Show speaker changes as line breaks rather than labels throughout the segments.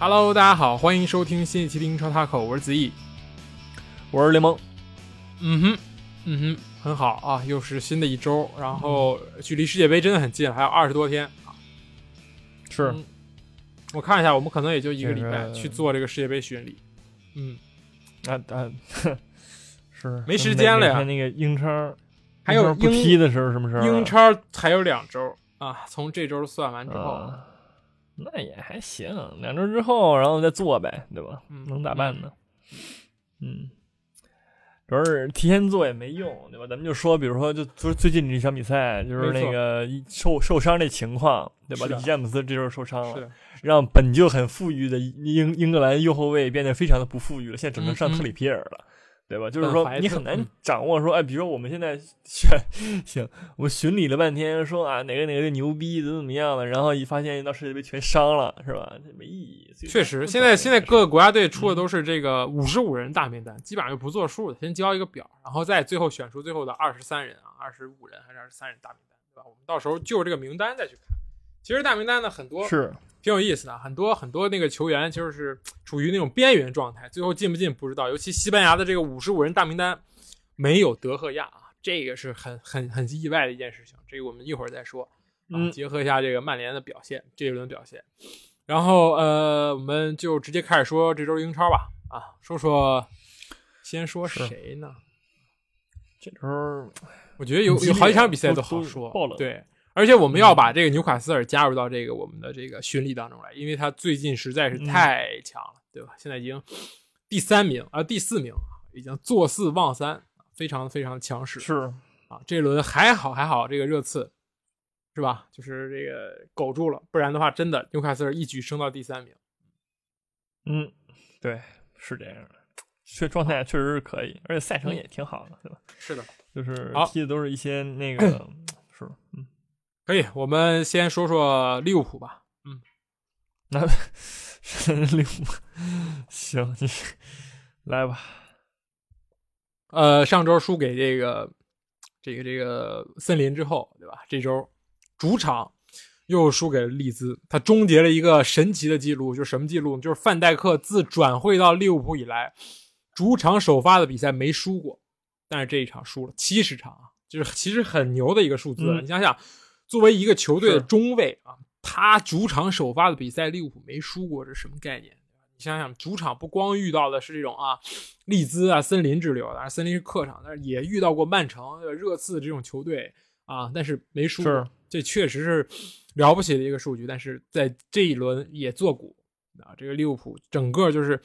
Hello，大家好，欢迎收听新一期的英超 Taco，我是子毅，
我是联盟。
嗯哼，嗯哼，很好啊，又是新的一周，然后距离世界杯真的很近，还有二十多天啊。
是，
我看一下，我们可能也就一个礼拜去做这个世界杯巡礼。嗯，
啊啊，是
没时间了呀
那个英超，
还有
不踢的时候什么时候啊？
英超还有两周啊，从这周算完之后，
啊，那也还行，两周之后然后再做呗，对吧？
嗯
能咋办呢？嗯，主要是提前做也没用，对吧？咱们就说，比如说，就就是最近这场比赛，就是那个受受伤这情况，对吧？詹姆斯这周受伤了，
是，
让本就很富裕的英英格兰右后卫变得非常的不富裕了，现在只能上特里皮尔了。对吧？就是说你很难
嗯
掌握说，哎，比如说我们现在选 行，我们巡礼了半天，说啊哪个哪个牛逼怎么怎么样了，然后一发现一到世界杯全伤了，是吧？这没意义。
确实，现在现在各个国家队出的都是这个五十五人大名单，基本上就不作数的，先交一个表，然后再最后选出最后的二十三人啊，二十五人还是二十三人大名单，对吧？我们到时候就这个名单再去看。其实大名单呢很多
是
挺有意思的，很多很多那个球员就是处于那种边缘状态，最后进不进不知道。尤其西班牙的这个五十五人大名单没有德赫亚啊，这个是很很很意外的一件事情。这个我们一会儿再说。啊，
嗯
结合一下这个曼联的表现，这一轮表现，然后呃，我们就直接开始说这周英超吧。啊，说说，先说谁呢？
这周
我觉得有有好几场比赛
都
都好说
爆，冷
对，而且我们要把这个纽卡斯尔加入到这个我们的这个巡礼当中来，因为他最近实在是
嗯
太强了，对吧？现在已经第三名啊、第四名，已经坐四望三，非常非常强势
是
啊。这轮还好还好，这个热刺是吧？就是这个苟住了，不然的话，真的纽卡斯尔一举升到第三名。
嗯，对，是这样的，确状态确实是可以，而且赛程也挺好的，对吧？
是的，
就是
好
踢的都是一些那个
可以，我们先说说利物浦吧。
嗯那 利物浦行，你来吧。
呃，上周输给这个这个这个森林之后，对吧？这周主场又输给了利兹，他终结了一个神奇的记录，就是什么记录呢？就是范戴克自转会到利物浦以来，主场首发的比赛没输过，但是这一场输了七十场啊，就是其实很牛的一个数字。
嗯
你想想，作为一个球队的中卫啊，他主场首发的比赛利物浦没输过，这什么概念？你想想，主场不光遇到的是这种啊，利兹啊、森林之流的，森林是客场，但是也遇到过曼城、热刺这种球队啊，但是没输这确实是了不起的一个数据。但是在这一轮也做股啊，这个利物浦整个就是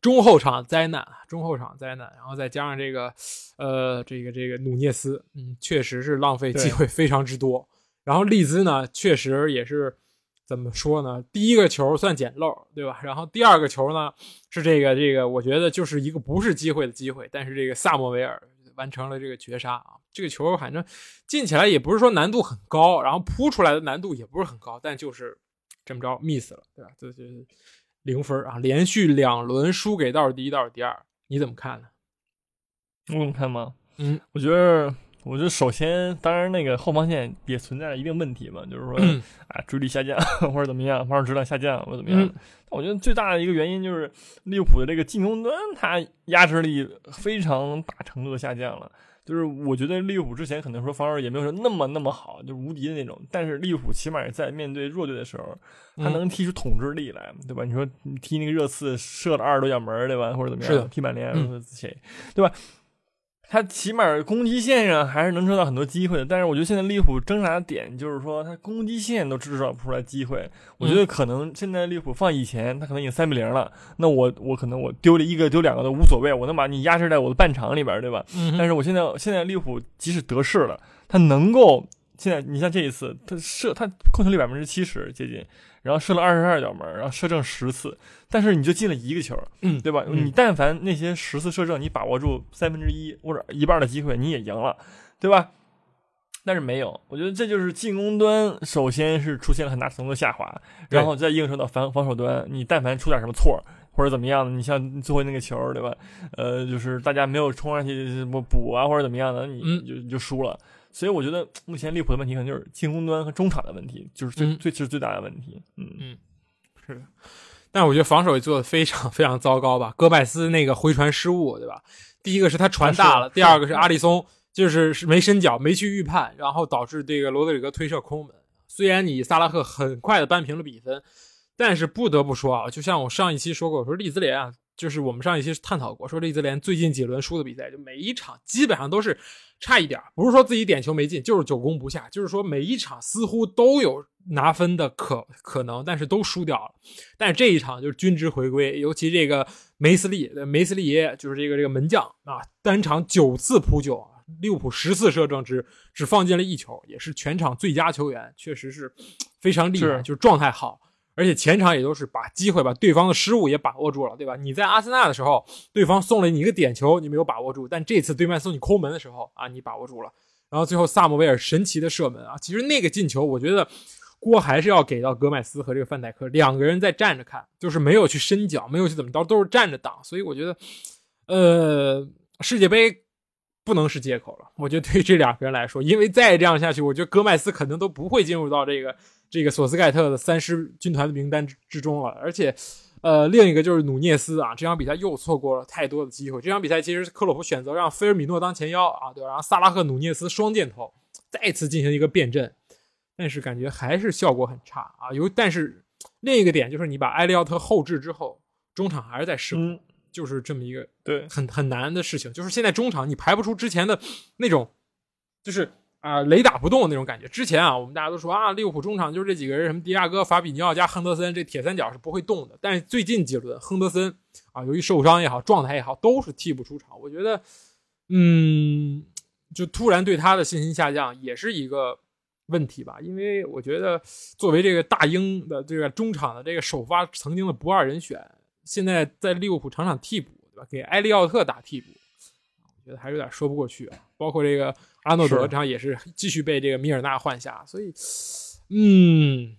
中后场灾难，中后场灾难，然后再加上这个呃这个这个努涅斯，嗯，确实是浪费机会非常之多。然后利兹呢，确实也是怎么说呢？第一个球算捡漏，对吧？然后第二个球呢，是这个这个，我觉得就是一个不是机会的机会，但是这个萨莫维尔完成了这个绝杀啊！这个球反正进起来也不是说难度很高，然后扑出来的难度也不是很高，但就是这么着 miss 了，对吧？这就是零分啊，连续两轮输给倒数第一、倒数第二，你怎么看呢？
我怎么看吗？
嗯，
我觉得，我觉得首先，当然那个后防线也存在一定问题嘛，就是说，
嗯
啊，追力下降 或者怎么样，防守质量下降或者怎么样。
嗯
我觉得最大的一个原因就是利物浦的这个进攻端，它压制力非常大程度的下降了。就是我觉得利物浦之前可能说防守也没有说那么那么好，就是无敌的那种，但是利物浦起码在面对弱队的时候，他
嗯
能踢出统治力来，对吧？你说你踢那个热刺射了二十多脚门儿，对吧？或者怎么样？踢曼联
嗯
或者谁，对吧？他起码攻击线上还是能制造很多机会的，但是我觉得现在利物浦挣扎的点就是说，他攻击线都制造不出来机会。我觉得可能现在利物浦放以前，他可能已经三比零了，那我我可能我丢了一个丢两个都无所谓，我能把你压制在我的半场里边，对吧？
嗯，
但是我现在现在利物浦即使得势了，他能够现在你像这一次，他射他控球率百分之七十接近，然后射了二十二脚门，然后射正十次，但是你就进了一个球，
嗯
对吧？
嗯
你但凡那些十次射正，你把握住三分之一或者一半的机会，你也赢了，对吧？但是没有，我觉得这就是进攻端首先是出现了很大程度的下滑，然后再映射到防防守端，你但凡出点什么错或者怎么样的，你像最后那个球，对吧？呃，就是大家没有冲上去什么补啊或者怎么样的，你就你就输了。所以我觉得目前利物浦的问题可能就是进攻端和中场的问题，就是最、
嗯
最是最大的问题。嗯
嗯是的，但我觉得防守也做的非常非常糟糕吧。戈麦斯那个回传失误，对吧？第一个是他传大了，第二个是阿里松就是是没伸脚，没去预判，然后导致这个罗德里格推射空门。虽然你萨拉赫很快的扳平了比分，但是不得不说啊，就像我上一期说过，我说利兹联啊，就是我们上一期探讨过，说利兹联最近几轮输的比赛，就每一场基本上都是差一点，不是说自己点球没进，就是久攻不下，就是说每一场似乎都有拿分的可可能，但是都输掉了。但是这一场就是均值回归，尤其这个梅斯利，梅斯利爷就是这个这个门将啊，单场九次扑救啊。利物浦十次射正只只放进了一球，也是全场最佳球员，确实是非常厉害，就是状态好，而且前场也都是把机会把对方的失误也把握住了，对吧？你在阿森纳的时候，对方送了你一个点球，你没有把握住，但这次对面送你空门的时候啊，你把握住了，然后最后萨姆维尔神奇的射门啊，其实那个进球，我觉得锅还是要给到格麦斯和这个范戴克两个人在站着看，就是没有去伸脚，没有去怎么着，都是站着挡，所以我觉得，呃，世界杯。不能是借口了，我觉得对于这两个人来说，因为再这样下去，我觉得戈麦斯可能都不会进入到这个这个索斯盖特的三狮军团的名单之之中了。而且，呃，另一个就是努涅斯啊，这场比赛又错过了太多的机会。这场比赛其实克洛普选择让菲尔米诺当前腰啊，对？然后萨拉赫、努涅斯双箭头再次进行一个变阵，但是感觉还是效果很差啊。有，但是另一个点就是你把埃利奥特后置之后，中场还是在失误。就是这么一个
对
很很难的事情，就是现在中场你排不出之前的那种，就是啊雷打不动的那种感觉。之前啊，我们大家都说啊，利物浦中场就是这几个人，什么迪亚哥、法比尼奥加亨德森，这铁三角是不会动的。但是最近几轮，亨德森啊，由于受伤也好，状态也好，都是替补出场。我觉得，嗯，就突然对他的信心下降，也是一个问题吧。因为我觉得，作为这个大英的这个中场的这个首发，曾经的不二人选。现在在利物浦场场替补，对吧？给埃利奥特打替补，我觉得还有点说不过去啊。包括这个阿诺德这场也是继续被这个米尔纳换下，所以，嗯，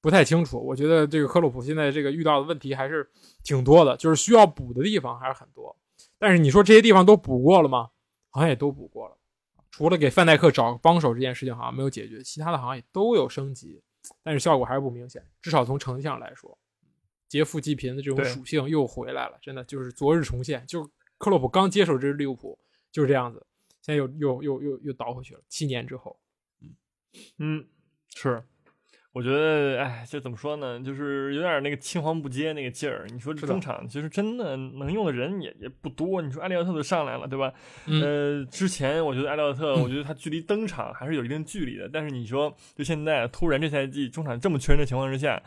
不太清楚。我觉得这个克洛普现在这个遇到的问题还是挺多的，就是需要补的地方还是很多。但是你说这些地方都补过了吗？好像也都补过了，除了给范戴克找帮手这件事情好像没有解决，其他的好像也都有升级，但是效果还是不明显，至少从成绩上来说。劫富济贫的这种属性又回来了，真的就是昨日重现。就克洛普刚接手这支利物浦就是这样子，现在又又又又又倒回去了。七年之后，
嗯嗯，是，我觉得哎，这怎么说呢？就是有点那个青黄不接那个劲儿。你说这中场其实真的能用的人也也不多。你说埃利奥特都上来了，对吧？呃，之前我觉得埃利奥特，我觉得他距离登场还是有一定距离的。但是你说，就现在突然这赛季中场这么缺人的情况之下。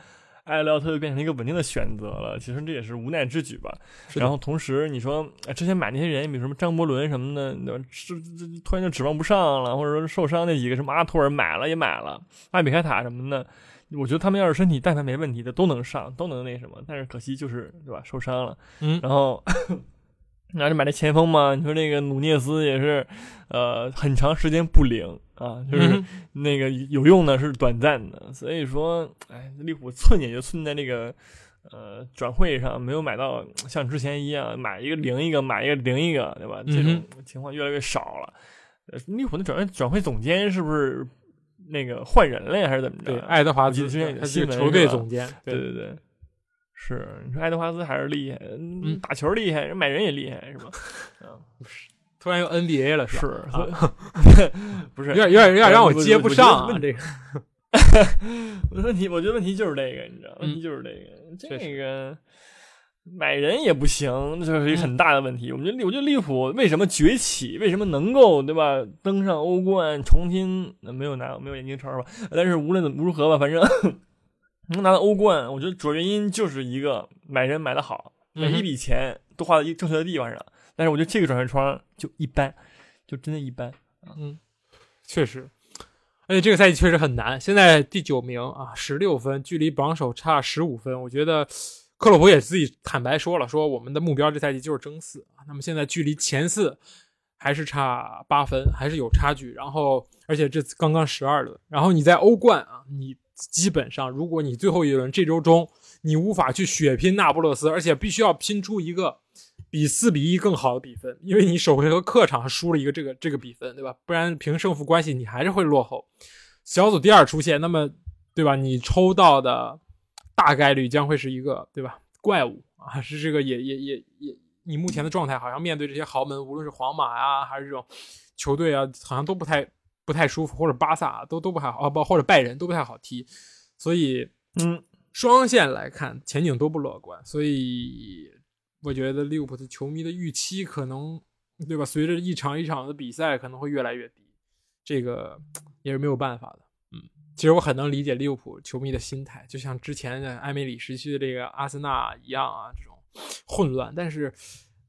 埃利奥特就变成一个稳定的选择了，其实这也是无奈之举吧。然后同时你说之前买那些人，比如什么张伯伦什么的，这这突然就指望不上了，或者说受伤那几个什么阿托尔买了也买了，艾比凯塔什么的，我觉得他们要是身体但凡没问题的都能上，都能那什么，但是可惜就是对吧，受伤了。
嗯，
然后。那就买那前锋嘛？你说那个努涅斯也是，呃，很长时间不灵啊，就是那个有用的是短暂的。所以说，哎，利物浦寸也就寸在那个呃转会上，没有买到像之前一样买一个灵一个，买一个灵一个，对吧？这种情况越来越少了。利物浦的转会转会总监是不是那个换人了呀？还是怎么着？
对，爱德华兹
之前
他是球队总监。
对对对。是，你说爱德华兹还是厉害，打球厉害，人买人也厉害，是吧？
啊，不是，突然又 NBA 了，
是，不是，
有点有点有点让我接不上啊，这个。
问题，我觉得问题就是这个，你知道，问题就是这个，这个买人也不行，这是一个很大的问题。我们觉得，我觉得利物浦为什么崛起，为什么能够对吧，登上欧冠，重新没有拿没有眼镜超吧？但是无论怎么如何吧，反正。能拿到欧冠，我觉得主要原因就是一个买人买的好，每一笔钱都花在正确的地方上。但是我觉得这个转会窗就一般，就真的一般。
嗯，确实，而且这个赛季确实很难。现在第九名啊，十六分，距离榜首差十五分。我觉得克洛普也自己坦白说了，说我们的目标这赛季就是争四。那么现在距离前四还是差八分，还是有差距。然后，而且这刚刚十二轮，然后你在欧冠啊，你。基本上，如果你最后一轮这周中你无法去血拼那不勒斯，而且必须要拼出一个比四比一更好的比分，因为你首回合客场输了一个这个这个比分，对吧？不然凭胜负关系你还是会落后。小组第二出现，那么对吧？你抽到的大概率将会是一个对吧怪物啊，是这个也也也也，你目前的状态好像面对这些豪门，无论是皇马啊还是这种球队啊，好像都不太不太舒服，或者巴萨都都不太好啊，不或者拜仁都不太好踢，所以
嗯，
双线来看前景都不乐观，所以我觉得利物浦的球迷的预期可能对吧，随着一场一场的比赛可能会越来越低，这个也是没有办法的。嗯其实我很能理解利物浦球迷的心态，就像之前的埃梅里时期的这个阿森纳一样啊，这种混乱。但是，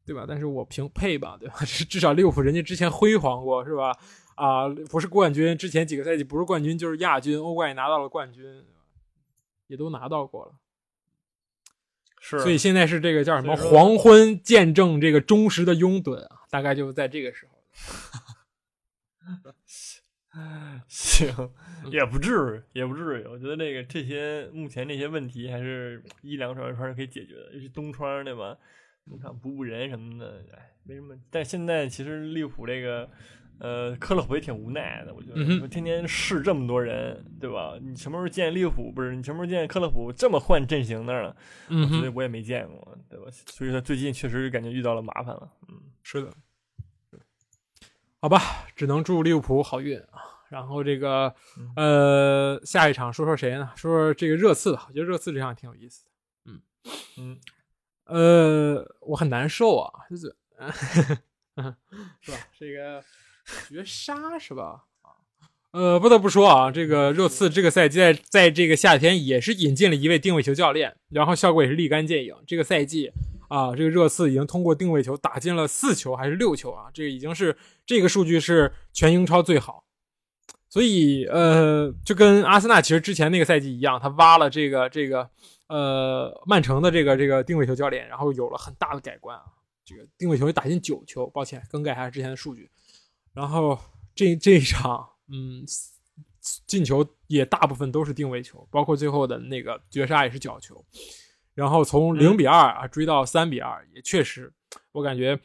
对吧？但是我平配吧，对吧？至少利物浦人家之前辉煌过，是吧？啊，不是冠军，之前几个赛季不是冠军就是亚军，欧冠也拿到了冠军，也都拿到过了。
是，
所以现在是这个叫什么黄昏见证这个忠实的拥趸啊，大概就在这个时候。
行，也不至于，也不至于。我觉得那个这些目前这些问题还是一两场窗是可以解决的，尤其东窗对吧？东窗补补人什么的，哎，没什么。但现在其实利物浦这个，呃，克洛普也挺无奈的。我觉得，天天试这么多人，对吧？你什么时候见利物浦？不是你什么时候见克洛普这么换阵型的了？
嗯，
所以我也没见过，对吧？所以他最近确实感觉遇到了麻烦了。嗯，
是的。好吧，只能祝利物浦好运啊！然后这个，呃，下一场说说谁呢？说说这个热刺吧。我觉得热刺这场挺有意思的。
嗯嗯，
呃，我很难受啊，就是，是吧？这个绝杀是吧？啊，呃，不得不说啊，这个热刺这个赛季在在这个夏天也是引进了一位定位球教练，然后效果也是立竿见影。这个赛季。啊，这个热刺已经通过定位球打进了四球还是六球啊？这个已经是这个数据是全英超最好，所以呃，就跟阿森纳其实之前那个赛季一样，他挖了这个这个呃曼城的这个这个定位球教练，然后有了很大的改观啊。这个定位球打进九球，抱歉更改一下之前的数据。然后这这一场，嗯，进球也大部分都是定位球，包括最后的那个绝杀也是角球。然后从零比二啊追到三比二，也确实，我感觉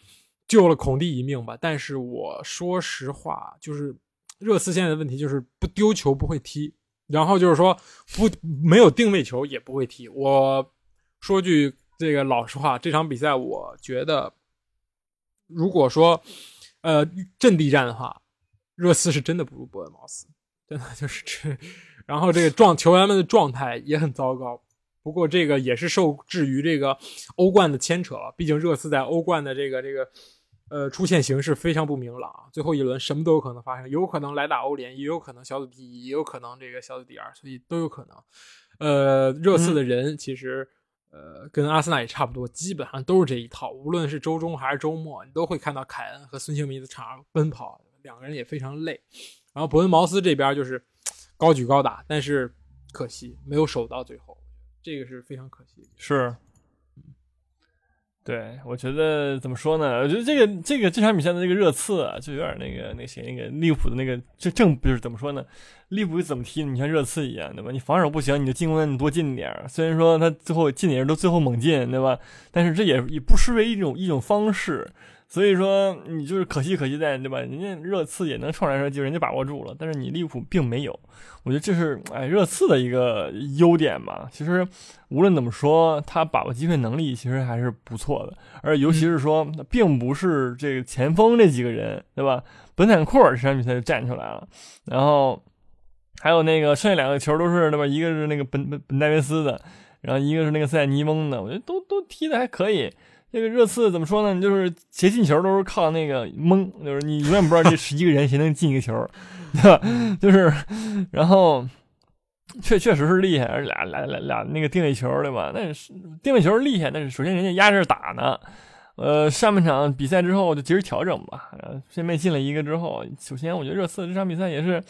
救了孔蒂一命吧。但是我说实话，就是热刺现在的问题就是不丢球不会踢，然后就是说不没有定位球也不会踢。我说句这个老实话，这场比赛我觉得，如果说呃阵地战的话，热刺是真的不如伯恩茅斯，真的就是 这。然后这个状球员们的状态也很糟糕。不过这个也是受制于这个欧冠的牵扯，毕竟热刺在欧冠的这个这个呃出现形势非常不明朗，最后一轮什么都有可能发生，有可能来打欧联，也有可能小组第一，也有可能这个小组第二，所以都有可能。呃，热刺的人其实呃跟阿森纳也差不多，基本上都是这一套，无论是周中还是周末，你都会看到凯恩和孙兴民在场上奔跑，两个人也非常累。然后伯恩茅斯这边就是高举高打，但是可惜没有守到最后。这个是非常可惜，
是，对，我觉得怎么说呢？我觉得这个这个这场比赛的这个热刺啊，就有点那个那谁那个利物浦的那个这正不是怎么说呢？利物浦怎么踢？你像热刺一样，对吧？你防守不行，你就进攻你多进点虽然说他最后进点人都最后猛进，对吧？但是这也也不失为一种一种方式。所以说你就是可惜可惜在对吧？人家热刺也能创出来就人家把握住了，但是你利物浦并没有。我觉得这是哎热刺的一个优点吧。其实无论怎么说，他把握机会能力其实还是不错的。而尤其是说，并不是这个前锋这几个人对吧？本坦库尔这场比赛就站出来了，然后还有那个剩下两个球都是对吧？一个是那个本本本戴维斯的，然后一个是那个塞尼翁的，我觉得都都踢的还可以。这个热刺怎么说呢？就是谁进球都是靠那个蒙，就是你永远不知道这十一个人谁能进一个球，对吧？就是，然后确确实是厉害，俩俩俩俩那个定位球，对吧？那是定位球厉害，但是首先人家压着打呢。呃，上半场比赛之后就及时调整吧。先被进了一个之后，首先我觉得热刺这场比赛也是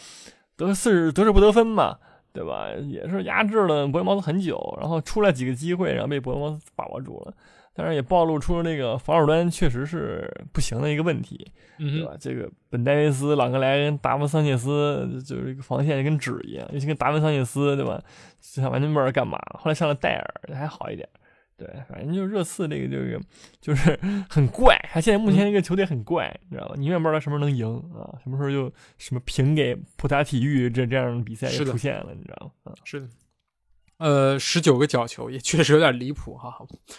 得势得势不得分嘛，对吧？也是压制了伯恩茅斯很久，然后出来几个机会，然后被伯恩茅斯把握住了。当然也暴露出了那个防守端确实是不行的一个问题，对吧？这个本戴维斯、朗格莱跟达文桑切斯就是一个防线跟纸一样，尤其跟达文桑切斯，对吧？就像完全不知道干嘛。后来上了戴尔还好一点，对，反正就是热刺这个这个就是 很怪，他现在目前这个球队很怪，你知道吧？你永远不知道什么时候能赢啊，什么时候就什么平给普塔体育这这样的比赛就出现了，你知道吗？
是的。呃，十九个角球也确实有点离谱哈。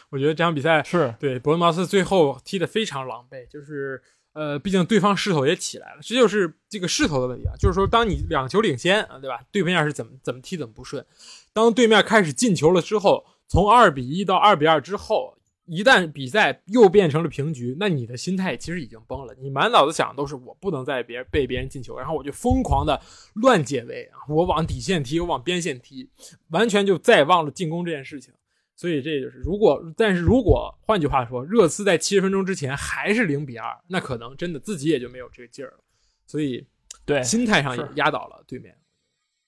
我觉得这场比赛
是
对伯恩茅斯最后踢得非常狼狈，就是呃，毕竟对方势头也起来了，这就是这个势头的问题啊。就是说，当你两球领先啊，对吧？对面是怎么怎么踢怎么不顺，当对面开始进球了之后，从二比一到二比二之后。一旦比赛又变成了平局，那你的心态其实已经崩了。你满脑子想的都是我不能再别被别人进球，然后我就疯狂的乱解围啊，我往底线踢，我往边线踢，完全就再忘了进攻这件事情。所以这就是，如果但是如果换句话说，热刺在七十分钟之前还是零比二，那可能真的自己也就没有这个劲儿了。所以
对
心态上也压倒了对面。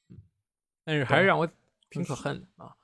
嗯，但是还是让我挺可恨的啊。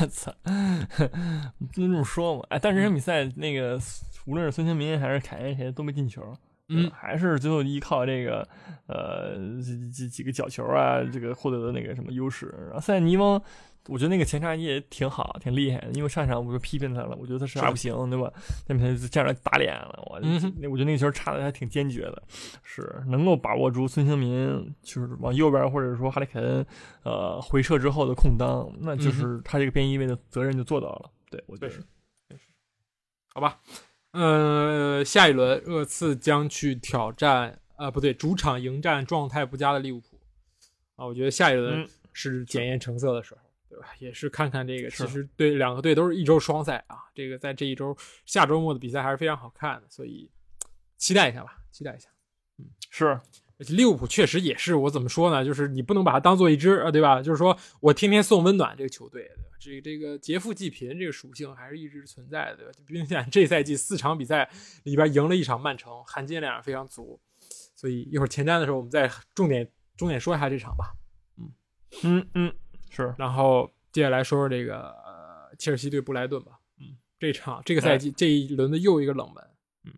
我操，不能这么说嘛？哎，但是这场比赛那个，无论是孙兴民还是凯恩谁都没进球，
嗯，
还是最后依靠这个呃几几几个角球啊，这个获得的那个什么优势。然后塞尼翁。我觉得那个前插也挺好，挺厉害的。因为上场我就批评他了，我觉得他啥不行，对吧？那他就这样打脸了。我，那我觉得那个球插的还挺坚决的，是能够把握住孙兴民就是往右边或者说哈里凯恩呃回撤之后的空当，那就是他这个边翼位的责任就做到了。对，我觉得是，
好吧。呃，下一轮热刺将去挑战，呃，不对，主场迎战状态不佳的利物浦。啊，我觉得下一轮是检验成色的时候。对吧？也是看看这个，其实对两个队都是一周双赛啊。这个在这一周下周末的比赛还是非常好看的，所以期待一下吧，期待一下。
嗯，是。
而且利物浦确实也是，我怎么说呢？就是你不能把它当做一支啊，对吧？就是说我天天送温暖这个球队，对吧？这个这个劫富济贫这个属性还是一直存在的，对吧？并且这赛季四场比赛里边赢了一场曼城，含金量非常足。所以一会儿前瞻的时候，我们再重点重点说一下这场吧。
嗯嗯嗯。是，
然后接下来说说这个呃，切尔西对布莱顿吧。嗯，这场这个赛季这一轮的又一个冷门。嗯，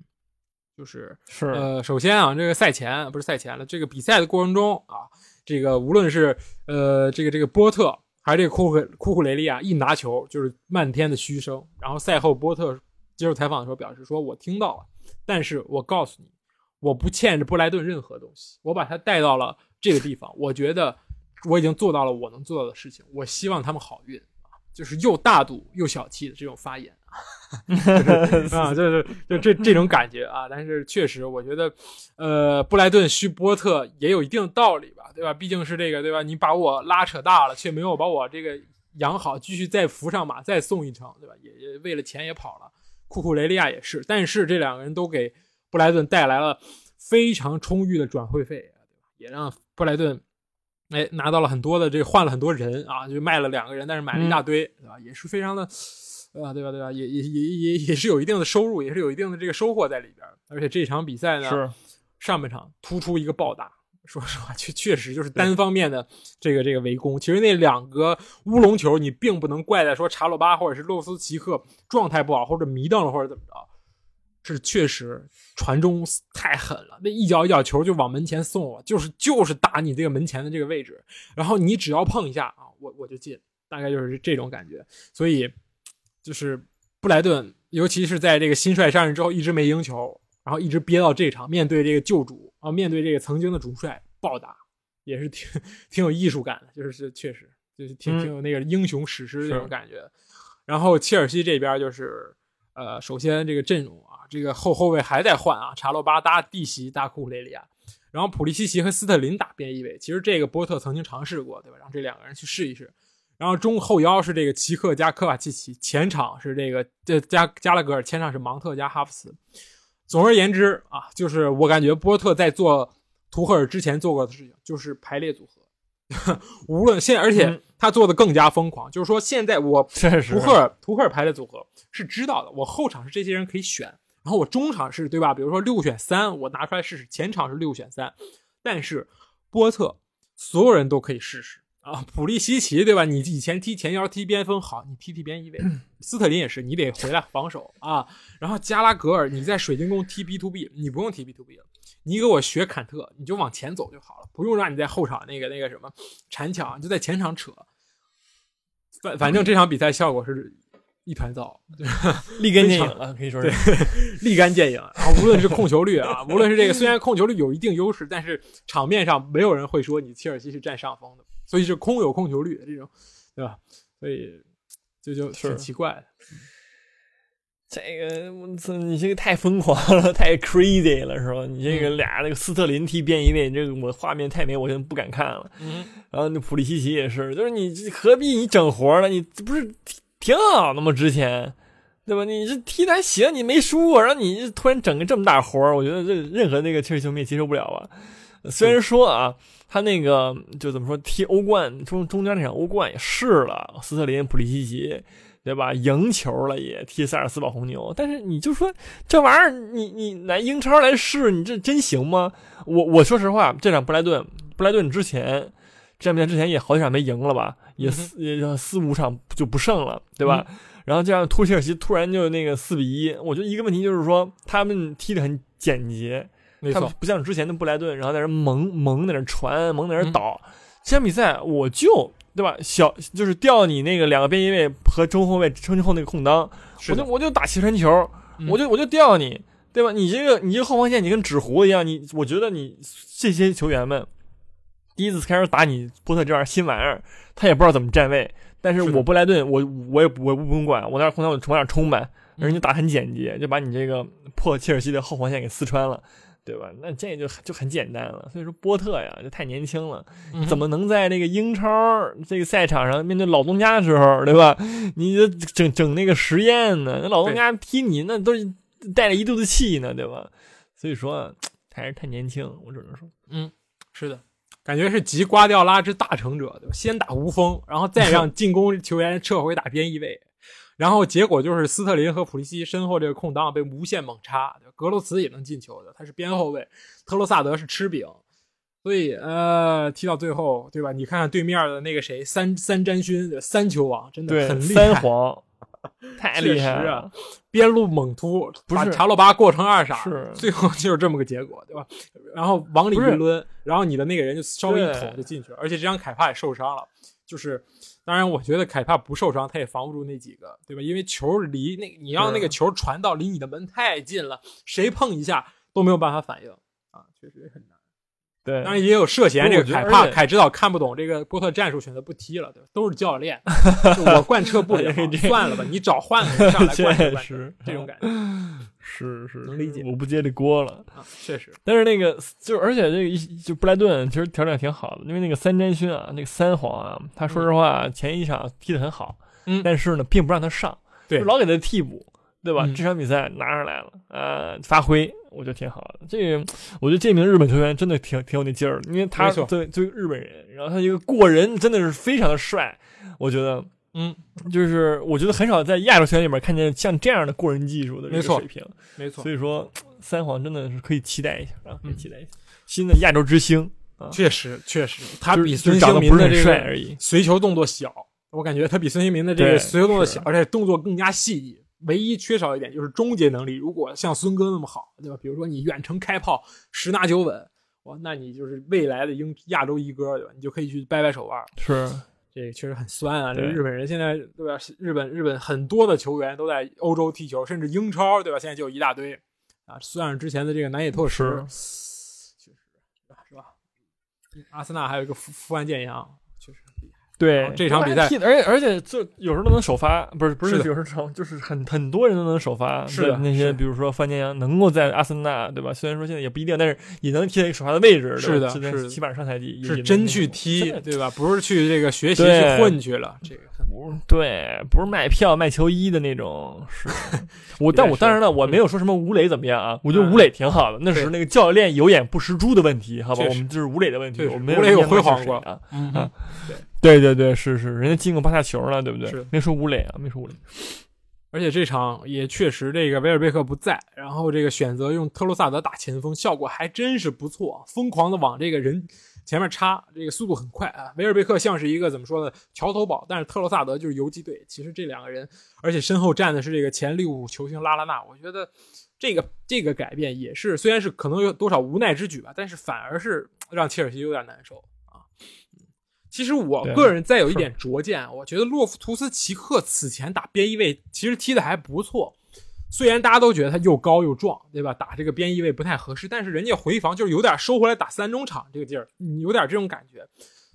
就是
是
呃，首先啊，这个赛前不是赛前了，这个比赛的过程中啊，这个无论是呃这个这个波特还是这个库库库库雷利亚一拿球就是漫天的嘘声。然后赛后波特接受采访的时候表示说：“我听到了，但是我告诉你，我不欠着布莱顿任何东西，我把他带到了这个地方，我觉得。”我已经做到了我能做到的事情，我希望他们好运啊，就是又大度又小气的这种发言啊，就是就这这种感觉啊。但是确实，我觉得，呃，布莱顿嘘波特也有一定道理吧，对吧？毕竟是这个，对吧？你把我拉扯大了，却没有把我这个养好，继续再扶上马，再送一程，对吧？也也为了钱也跑了。库库雷利亚也是，但是这两个人都给布莱顿带来了非常充裕的转会费，也让布莱顿。哎，拿到了很多的这个，换了很多人啊，就卖了两个人，但是买了一大堆，对吧？也是非常的，啊，对吧？对吧？也也也也也是有一定的收入，也是有一定的这个收获在里边。而且这场比赛呢，
是
上半场突出一个暴打，说实话，确确实就是单方面的这个这个围攻。其实那两个乌龙球，你并不能怪在说查洛巴或者是洛夫斯奇克状态不好，或者迷瞪了，或者怎么着。是确实传中太狠了，那一脚一脚球就往门前送了，就是就是打你这个门前的这个位置，然后你只要碰一下啊，我我就进，大概就是这种感觉。所以就是布莱顿，尤其是在这个新帅上任之后，一直没赢球，然后一直憋到这场，面对这个旧主啊，面对这个曾经的主帅暴打，也是挺挺有艺术感的，就是确实就是挺挺有那个英雄史诗那种感觉。然后切尔西这边就是呃，首先这个阵容啊。这个后后卫还在换啊，查洛巴搭蒂西搭库雷利亚，然后普利西奇和斯特林打边翼位。其实这个波特曾经尝试过，对吧？让这两个人去试一试。然后中后腰是这个齐克加科瓦契奇，前场是这个这加加拉格尔，前场是芒特加哈弗茨。总而言之啊，就是我感觉波特在做图赫尔之前做过的事情，就是排列组合。无论现，而且他做的更加疯狂，就是说现在我图赫尔图赫尔排的组合是知道的，我后场是这些人可以选。然后我中场是对吧？比如说六选三，我拿出来试试。前场是六选三，但是波特所有人都可以试试啊。普利西奇对吧？你以前踢前腰踢边锋好，你踢踢边翼位。斯特林也是，你得回来防守啊。然后加拉格尔你在水晶宫踢 B to B，你不用踢 B to B 了，你给我学坎特，你就往前走就好了，不用让你在后场那个那个什么缠抢，就在前场扯。反反正这场比赛效果是。一团糟，
立竿见影了，可以说是
立竿见影。然后无论是控球率啊，无论是这个，虽然控球率有一定优势，但是场面上没有人会说你切尔西是占上风的，所以是空有控球率的这种对吧？所以这就挺奇怪的。
这个我操，你这个太疯狂了，太 crazy 了，是吧？你这个
嗯
俩那个斯特林踢边一位，这个我画面太美，我现在不敢看了。
嗯，
然后那普利西奇也是，就是你这何必你整活呢？你这不是挺挺好的吗？之前，对吧？你这踢的还行，你没输过，然后你突然整个这么大活儿，我觉得这任何那个切尔西球迷也接受不了啊。虽然说啊，他那个就怎么说踢欧冠中中间那场欧冠也试了，斯特林、普利西奇，对吧？赢球了也踢萨尔斯堡红牛，但是你就说这玩意儿，你你拿英超来试，你这真行吗？我我说实话，这场布莱顿，布莱顿之前这场比赛之前也好几场没赢了吧，也
嗯
四、也四五场就不胜了，对吧？然后这样突切尔西突然就那个四比一，我觉得一个问题就是说他们踢得很简洁，
没错，
他们不像之前的布莱顿，然后在那蒙蒙在那传，蒙在那
嗯
倒。这场比赛我就对吧，小就是调你那个两个边翼位和中后卫撑之后那个空当，我就我就打斜传球，
嗯
我就我就调你，对吧？你这个你这个后防线你跟纸糊一样，你我觉得你这些球员们第一次开始打你波特这样新玩意儿，他也不知道怎么站位。但是我布莱顿，我我也不我不用管，我那空当我往哪冲呗，
嗯
人家打很简洁，就把你这个破切尔西的后防线给撕穿了。对吧？那这就就很简单了。所以说波特呀，就太年轻了，
嗯
怎么能在那个英超这个赛场上面对老东家的时候，对吧？你就整整那个实验呢？那老东家踢你那都带着一肚子气呢，对吧？所以说还是太年轻，我只能说，嗯
是的，感觉是集瓜迪奥拉之大成者，对吧？先打无锋，然后再让进攻球员撤回打边翼位，然后结果就是斯特林和普利西身后这个空档被无限猛插，格罗茨也能进球的，他是边后卫，特罗萨德是吃饼，所以呃，踢到最后，对吧？你看看对面的那个谁，三三詹勋，三球王，真的很，厉
三
害，
皇太厉害了
边路猛突，
不是
把查洛巴过成二傻，
是
最后就是这么个结果，对吧？然后往里一抡，然后你的那个人就稍微一捅就进去了，而且这张凯帕也受伤了，就是。当然，我觉得凯帕不受伤，他也防不住那几个，对吧？因为球离那，你让那个球传到离你的门太近了，谁碰一下都没有办法反应啊，确实很难。
对，
当然也有涉嫌这个凯帕，
是我觉得而且
凯指导看不懂这个波特战术，选择不踢了，对吧？都是教练，我贯彻不了算了吧，你找换个人上来 贯彻这种感觉
是是
能理解
我不接这锅了。
啊，确实，
但是那个就而且这个一就布莱顿其实调整挺好的，因为那个三詹勋啊，那个三皇啊，他说实话前一场踢得很好，
嗯
但是呢并不让他上，
对
就老给他替补，对吧？
嗯
这场比赛拿上来了，呃，发挥我觉得挺好的。这个我觉得这名日本球员真的挺挺有那劲儿的，因为他对对日本人，然后他一个过人真的是非常的帅，我觉得。
嗯，
就是我觉得很少在亚洲球员里面看见像这样的过人技术的这个水平，
没错
所，以说三皇真的是可以期待一下啊，可以
嗯
期待一下新的亚洲之星啊，
确实确实，他比孙兴民的这个
而已。
随球动作小，我感觉他比孙兴民的这
对
个随球动作小，而且动作更加细腻。唯一缺少一点就是终结能力。如果像孙哥那么好，对吧？比如说你远程开炮，十拿九稳，哇，那你就是未来的英亚洲一哥，对吧？你就可以去掰掰手腕。
是，
这个确实很酸啊！这
对
日本人现在对吧？日本日本很多的球员都在欧洲踢球，甚至英超对吧？现在就有一大堆啊。算上之前的这个南野拓实，确实是吧？阿森纳还有一个富富安健洋。
对
哦这场比赛
而且而且就有时候都能首发，不是不是
是
有时候就是很很多人都能首发。
是的
那些比如说范建阳能够在阿森纳，对吧？虽然说现在也不一定，但是也能踢在一个首发的位置。
是的是的
起码上赛季
是真去踢，
的
对吧？不是去这个学习
对
去混去了，这个很
不是对，不是卖票卖球衣的那种。是 我，但我
是
当然了，我没有说什么吴磊怎么样啊，我觉得吴磊挺好的，那是
对
那个教练有眼不识珠的问题，好吧？我们就是吴磊的问题，我们没
吴磊有辉煌过
啊。
嗯
啊 对对对，是是，人家进过八下球了，对不对？
是
没说吴磊啊，没说吴磊。
而且这场也确实，这个维尔贝克不在，然后这个选择用特洛萨德打前锋，效果还真是不错，疯狂的往这个人前面插，这个速度很快啊。维尔贝克像是一个怎么说呢，桥头堡，但是特洛萨德就是游击队。其实这两个人，而且身后站的是这个前利物浦球星拉拉纳，我觉得这个这个改变也是，虽然是可能有多少无奈之举吧，但是反而是让切尔西有点难受啊。其实我个人再有一点拙见，我觉得洛夫图斯奇克此前打边翼位其实踢的还不错，虽然大家都觉得他又高又壮，对吧？打这个边翼位不太合适，但是人家回防就是有点收回来打三中场这个劲儿，你有点这种感觉。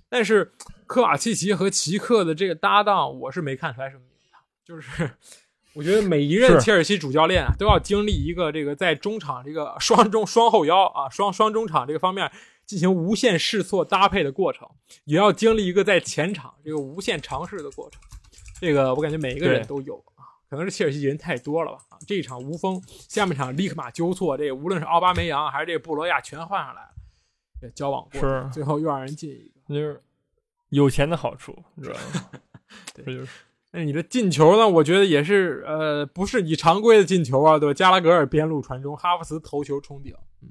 但是科瓦契奇和奇克的这个搭档，我是没看出来什么名堂。就是我觉得每一任切尔西主教练啊，都要经历一个这个在中场这个双中双后腰啊双双中场这个方面进行无限试错搭配的过程，也要经历一个在前场这个无限尝试的过程。这个我感觉每一个人都有啊，可能是切尔西人太多了吧啊！这一场无锋，下半场立马纠错，这个无论是奥巴梅扬还是这个布罗亚全换上来了，这交往过
是
最后又让人进一个。
就是有钱的好处，你知道吗？
对
这就是
那你的进球呢？我觉得也是，呃，不是你常规的进球啊，对吧？加拉格尔边路传中，哈弗茨头球冲顶。嗯，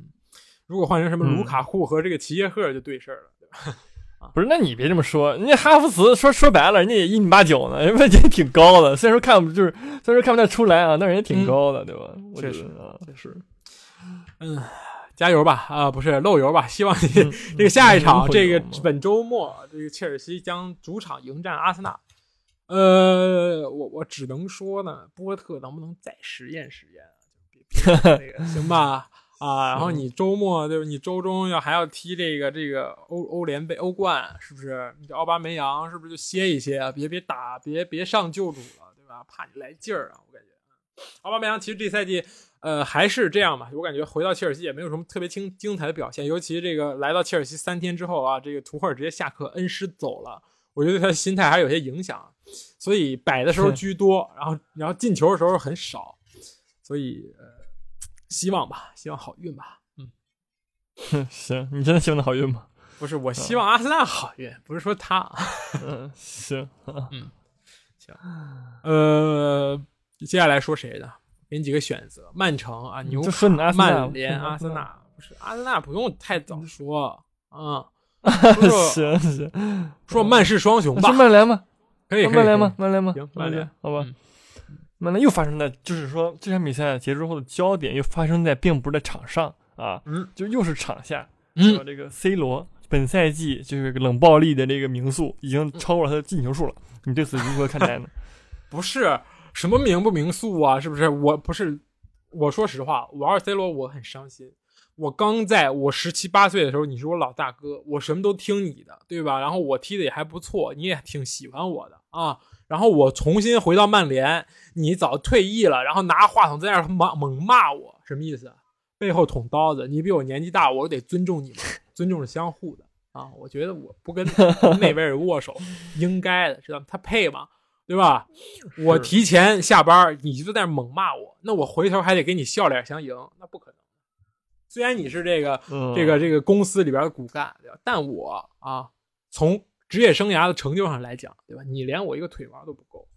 如果换成什么卢卡库和这个齐耶赫就对事儿了，对吧？
不是？那你别这么说，人家哈弗茨说说白了，人家也一米八九呢，人家也挺高的。虽然说看不就是，虽然说看不太出来啊，但人家挺高的，对吧？
确实
得啊，是
嗯，加油吧！啊，不是漏油吧？希望你
嗯
这个下一场，
嗯
这个
嗯
本周末，这个切尔西将主场迎战阿森纳。呃，我我只能说呢，波特能不能再实验实验啊？就别别那个行吧？啊，然后你周末对吧？你周中要还要踢这个这个欧欧联杯、欧冠，是不是？你这奥巴梅扬是不是就歇一歇啊？别别打，别别上旧主了，对吧？怕你来劲儿啊！我感觉，奥巴梅扬其实这赛季呃，还是这样吧。我感觉回到切尔西也没有什么特别精精彩的表现，尤其这个来到切尔西三天之后啊，这个图赫尔直接下课，恩师走了，我觉得他的心态还有些影响，所以摆的时候居多，然后然后进球的时候很少，所以呃，希望吧，希望好运吧。嗯，
行，你真的希望他好运吗？
不是，我希望阿森纳好运，不是说他。
嗯，行，嗯，行
呃，接下来说谁呢？给你几个选择：曼城啊，纽
就
卡、
说
曼联、
嗯
阿森纳。不是阿森纳，不用太早说啊。说说
行行，
说曼市双雄吧
是，曼联吗？
可以。
曼联吗？曼联吗？
行曼联
好吧
嗯。
曼联又发生在，就是说这场比赛结束后的焦点又发生在，并不是在场上啊，
嗯
就又是场下。
嗯
说这个 C 罗本赛季就是个冷暴力的这个名宿，已经超过了他的进球数了。你对此如何看待呢？
不是什么名不名宿啊，是不是？我不是，我说实话，我二 C 罗，我很伤心。我刚在我十七八岁的时候，你是我老大哥，我什么都听你的，对吧？然后我踢的也还不错，你也挺喜欢我的啊。然后我重新回到曼联，你早退役了，然后拿话筒在那儿猛猛骂我，什么意思？背后捅刀子，你比我年纪大，我得尊重你们，尊重是相互的啊。我觉得我不跟那位人握手，应该的，知道吗？他配吗？对吧？我提前下班，你就在那猛骂我，那我回头还得给你笑脸相迎，那不可能。虽然你是这个
嗯
这个这个公司里边的骨干，对吧？但我啊，从职业生涯的成就上来讲，对吧？你连我一个腿毛都不够，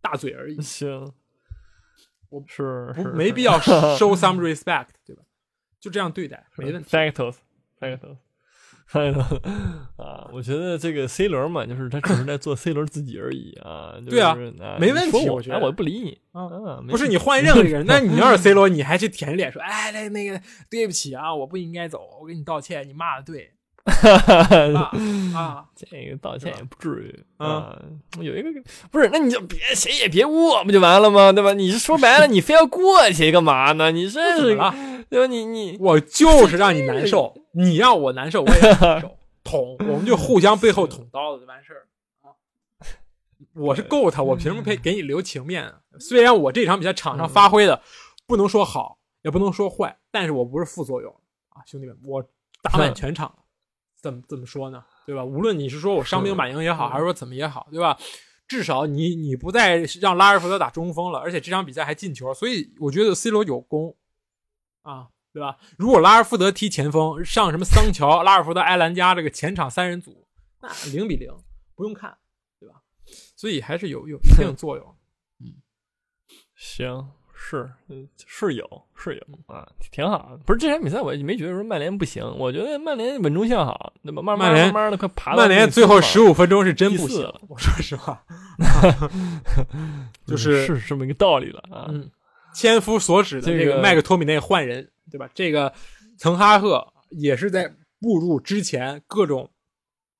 大嘴而已，
行，
我
是是
不没必要 show some respect，对吧？就这样对待，没问题。
Factos，Factos。啊，我觉得这个 C 轮嘛，就是他只是在做 C 轮自己而已啊。就是、
对啊
啊，
没问题我觉得
哎我不理你
啊不是你换任何一个人，那你要是 C 罗，你还去舔着脸说，哎，那那个对不起啊，我不应该走，我给你道歉，你骂的对啊啊，
这个道歉也不至于
啊
啊。有一个不是，那你就别谁也别握，不就完了吗？对吧？你是说白了，你非要过去干嘛呢？你这是
怎么了？
对吧？你你
我就是让你难受，你让我难受，我也难受。捅，我们就互相背后捅刀子就完事儿啊。我是够他，我凭什么可以给你留情面啊？虽然我这场比赛场上发挥的不能说好，也不能说坏，但是我不是副作用啊，兄弟们，我打满全场了，怎么怎么说呢？对吧？无论你是说我伤兵满营也好，还是说怎么也好，对吧？至少你你不再让拉尔福德打中锋了，而且这场比赛还进球，所以我觉得 C 罗有功啊，对吧？如果拉尔福德踢前锋，上什么桑乔、拉尔福德、埃兰加这个前场三人组，那零比零不用看，对吧？所以还是有有一定 作用。
嗯行，是嗯是有是有啊，挺好的。不是这场比赛，我也没觉得说曼联不行，我觉得曼联稳中向好，那么？慢慢慢慢的快爬到
曼联最后十
五
五分钟是真不行
了，
我说实话，就是
是这么一个道理了啊。
嗯，千夫所指的
这个
这个麦克托米内换人，对吧？这个滕哈赫也是在步入之前各种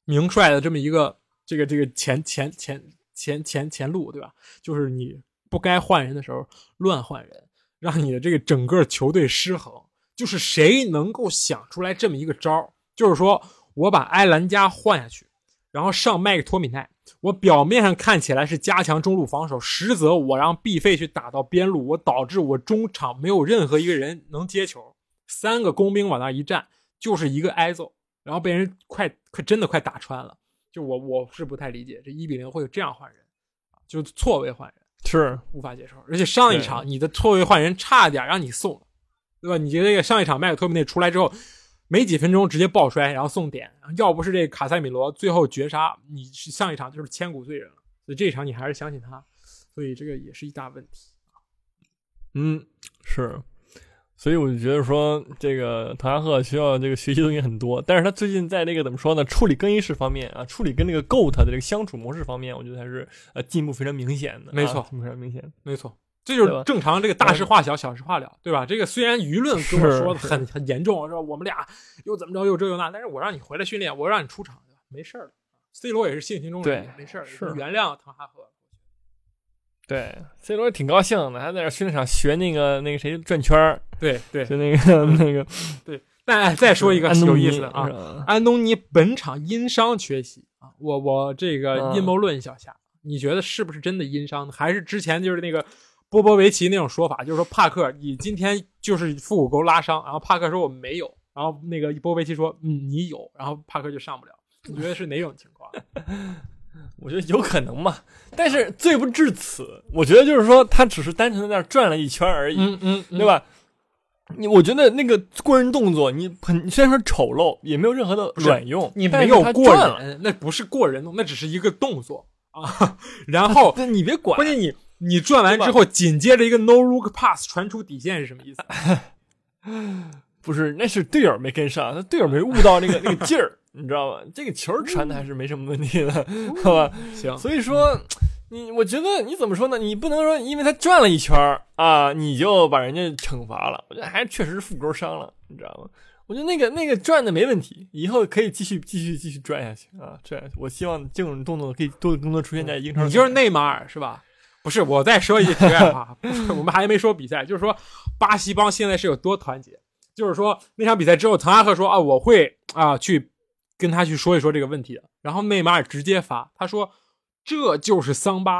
名帅的这么一个这个这个前前前前前前路，对吧？就是你不该换人的时候乱换人，让你的这个整个球队失衡。就是谁能够想出来这么一个招，就是说我把埃兰加换下去，然后上麦克托米奈。我表面上看起来是加强中路防守，实则我让毕费去打到边路，我导致我中场没有任何一个人能接球，三个工兵往那一站就是一个挨揍，然后被人快快真的快打穿了。就我我是不太理解这一比零会有这样换人，就错位换人
是
无法接受。而且上一场你的错位换人差点让你送了，对吧？你这个上一场麦克托米内出来之后。没几分钟直接爆摔，然后送点。要不是这卡塞米罗最后绝杀，你上一场就是千古罪人了。所以这一场你还是相信他，所以这个也是一大问题
嗯，是。所以我就觉得说，这个滕哈赫需要这个学习东西很多。但是他最近在那个怎么说呢？处理更衣室方面啊，处理跟那个 GOAT 的这个相处模式方面，我觉得还是呃进步非常明显的。
没错，
非常明显，
没错。这就是正常，这个大事化小，小事化了，对吧？这个虽然舆论跟我说的很很严重，是吧？我们俩又怎么着，又这又那，但是我让你回来训练，我让你出场，对吧？没事儿 C 罗也是性情中人，没事儿，原谅滕哈赫。
对，C 罗挺高兴的，还在那训练场学那个那个谁转圈儿，
对对，
就那个 那个
对。但再说一个有意思的啊，安东尼本场因伤缺席啊，我我这个阴谋论一下，你觉得是不是真的因伤？还是之前就是那个？波波维奇那种说法，就是说帕克，你今天就是腹股沟拉伤，然后帕克说我没有，然后那个波波维奇说，嗯，你有，然后帕克就上不了。你觉得是哪种情况？
我觉得有可能嘛，但是罪不至此。我觉得就是说，他只是单纯的在那转了一圈而已，
嗯嗯，
对吧？你我觉得那个过人动作，你很虽然说丑陋，也没有任何的卵用，
你没有过人，那不是过人动，那只是一个动作啊。然后
你别管，
关键你。你转完之后，紧接着一个 no look pass 传出底线是什么意思？
不是，那是队友没跟上，他队友没悟到那个那个劲儿，你知道吧？这个球传的还是没什么问题的，好吧？
行。
所以说，你我觉得你怎么说呢？你不能说因为他转了一圈啊，你就把人家惩罚了。我觉得还确实是腹沟伤了，你知道吗？我觉得那个那个转的没问题，以后可以继续继续继续转下去啊，转下去。我希望这种动作可以多更多出现在英超。
你就是内马尔是吧？不是，我再说一句题外话，我们还没说比赛，就是说巴西帮现在是有多团结。就是说那场比赛之后，滕哈赫说啊，我会啊去跟他去说一说这个问题的。然后内马尔直接发，他说这就是桑巴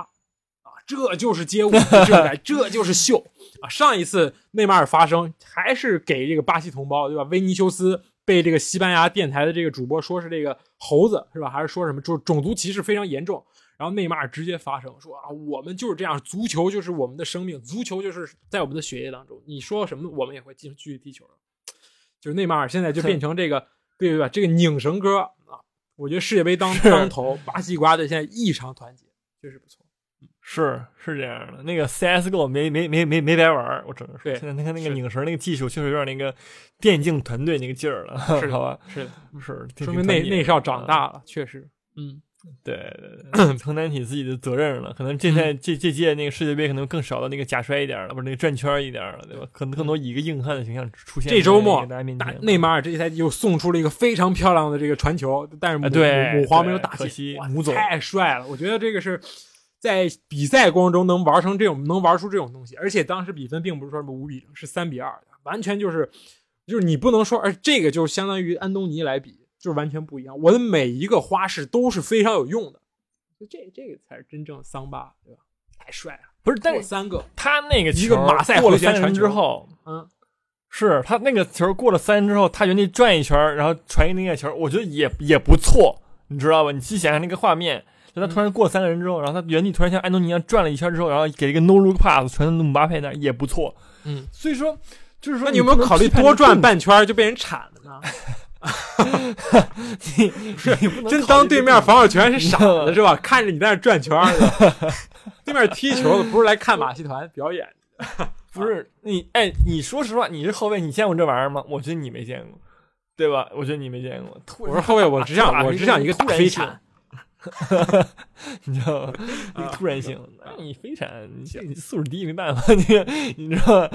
啊，这就是街舞，这这就是秀啊。上一次内马尔发声还是给这个巴西同胞，对吧？维尼修斯被这个西班牙电台的这个主播说是这个猴子，是吧？还是说什么就是种族歧视非常严重。然后内马尔直接发声说啊，我们就是这样，足球就是我们的生命，足球就是在我们的血液当中。你说什么，我们也会继续继续踢球就是内马尔现在就变成这个，对对吧？这个拧绳哥啊，我觉得世界杯当当头，巴西国家队现在异常团结，确实不错。
是是这样的，那个 CSGO 没没没没没白玩我只能说，
对，
现在你看那个拧绳那个技术，确实有点那个电竞团队那个劲儿了，
是
好吧？
是
是，
说明内内少长大了，确实，嗯。
对 对对，承担起自己的责任了。可能这在这这届那个世界杯可能更少的那个假摔一点了，不是那个转圈一点了，对吧？可能更多以一个硬汉的形象出现。
这周末，内马尔这一赛季又送出了一个非常漂亮的这个传球，但是母母皇没有打
进，
母总太帅了。我觉得这个是在比赛过程中能玩成这种，能玩出这种东西。而且当时比分并不是说什么五比零，是三比二，完全就是就是你不能说，而这个就相当于安东尼来比。就是完全不一样，我的每一个花式都是非常有用的，就这这个才是真正桑巴，对吧？太帅了，
不是？但是
三个，
他那个
一个马赛
过了三人之后，
嗯，
是他那个球过了三人之后，他原地转一圈，然后传一那个球，我觉得也也不错，你知道吧？你去想想那个画面，就他突然过三个人之后，然后他原地突然像安东尼一样转了一圈之后，然后给一个 no look pass 传到姆巴佩那也不错，
嗯，
所以说就是说，
你有没有考虑多转半圈就被人铲了呢？
你是
真当对面防守全是傻子是吧？看着你在那转圈儿，对面踢球的不是来看马戏团表演，
不是你哎，你说实话，你是后卫，你见过这玩意儿吗？我觉得你没见过，对吧？我觉得你没见过。
我是后卫，我只想我只想一个大飞铲。
哈哈，你知道吗？突然性，那你飞铲，你素质低没办法，你你知道吗？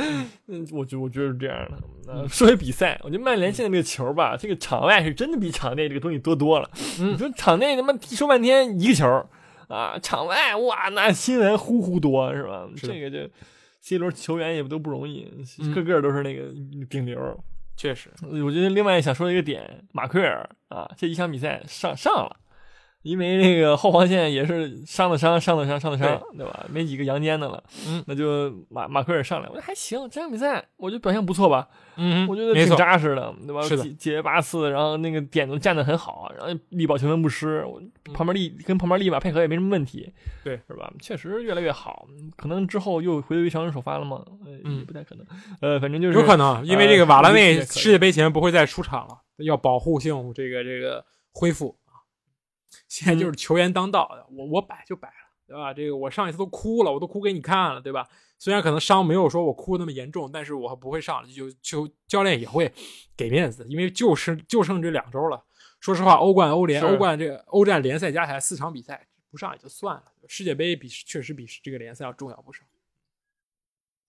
嗯，我觉我觉得是这样的。说回比赛，我觉得曼联现在这个球吧，这个场外是真的比场内这个东西多多了。你说场内他妈说半天一个球啊，场外哇，那新闻呼呼多是吧？这个就 C 罗球员也都不容易，个个都是那个顶流。
确实，
我觉得另外想说一个点，马奎尔啊，这一场比赛上上了。因为那个后防线也是伤的伤，伤的伤，伤的伤，对吧？没几个阳间的了，
嗯，
那就马马奎尔上来，我觉得还行，这场比赛我觉得表现不错吧，
嗯，
我觉得挺，扎实的，对吧？
是的
解解决八次，然后那个点都站得很好，然后力保球门不失，我旁边力跟旁边力马配合也没什么问题，
对，
是吧？确实越来越好，可能之后又回归常人首发了吗？呃，
嗯
也不太可能，呃，反正就是
有可能，因为这个瓦拉内
呃
世界杯前不会再出场了，要保护性这个这个恢复啊。现在就是球员当道的，我我摆就摆了，对吧？这个我上一次都哭了，我都哭给你看了，对吧？虽然可能伤没有说我哭那么严重，但是我不会上，就就教练也会给面子，因为就是就剩这两周了。说实话，欧冠、欧联、欧冠这个欧战联赛加起来四场比赛不上也就算了，世界杯比确实比这个联赛要重要不少。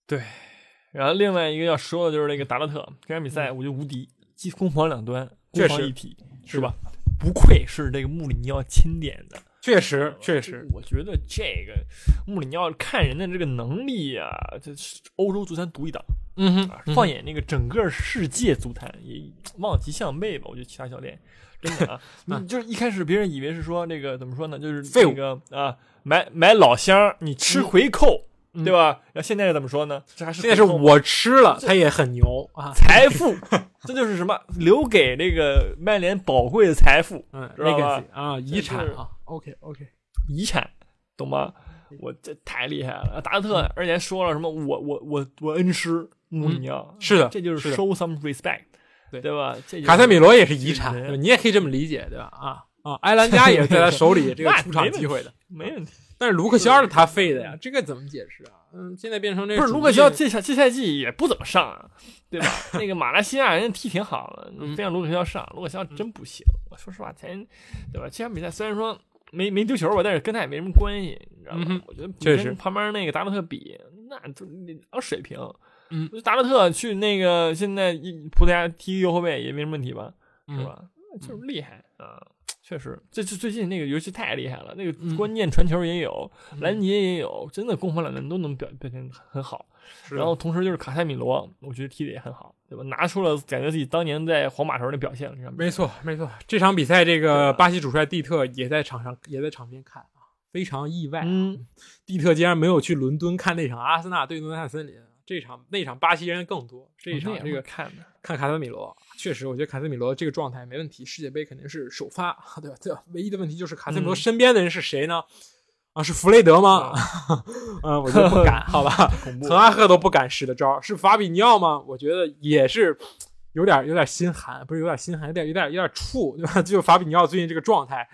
对。然后另外一个要说的就是那个达洛特，这场比赛我觉得无敌，既攻防两端，攻防一体，
是
是吧？不愧是这个穆里尼奥钦点的，
确实，确实，
我觉得这个穆里尼奥看人的这个能力啊，这是欧洲足坛独一档
嗯
哼！放眼那个整个世界足坛，也望其项背吧。我觉得其他教练真的 啊，你就是一开始别人以为是说那个怎么说呢，就是那个啊，买买老乡，你吃回扣，
嗯
对吧？然后现在是怎么说呢？这还是
现在是我吃了，他也很牛啊。
财富，这就是什么留给那个曼联宝贵的财富。
嗯
知道吧
，legacy 啊，遗产啊，OK OK，
遗产，懂吗？我这太厉害了，达特，而且还说了什么我我我我恩师穆里尼奥，
是的
这就是 show some respect，
对
对吧？
卡塞米罗也是遗产，你也可以这么理解，对吧？啊啊，埃兰加也是在他手里 这个出场机会的，
没问题。
但是卢克肖是他废的呀，这个怎么解释啊？嗯，现在变成这
不是卢克肖这赛这赛季也不怎么上啊，对吧？那个马来西亚人踢挺好的，
嗯
非让卢克肖上，卢克肖真不行。我说实话，前对吧？这场比赛虽然说没没丢球吧，但是跟他也没什么关系，你知道吗？
嗯
我觉得
确实
旁边那个达洛特比，那就两水平。
嗯
达洛特去那个现在一葡萄牙踢右后卫也没什么问题吧，是
嗯
吧？就是厉害啊！确实，这这最近那个游戏太厉害了，那个
嗯。
关键传球也有，
嗯。
拦截也有，真的攻防两端都能表表现很好。然后同时就是卡塞米罗，我觉得踢的也很好，对吧？拿出了感觉自己当年在皇马时候的表现了。
没错没错，这场比赛这个巴西主帅蒂特也在场上也在场边看啊，非常意外啊，
嗯，
蒂特竟然没有去伦敦看那场阿森纳对诺丁汉森林，这场那场巴西人更多，这一场这个
看的，
看卡塞米罗，确实，我觉得卡塞米罗这个状态没问题，世界杯肯定是首发，对吧？对吧？唯一的问题就是卡塞米罗
嗯
身边的人是谁呢？啊，是弗雷德吗？嗯，我觉得不敢，好吧？滕。哈赫都不敢使的招，是法比尼奥吗？我觉得也是有点有点心寒，不是有点心寒，有点有点有点怵，对吧？就法比尼奥最近这个状态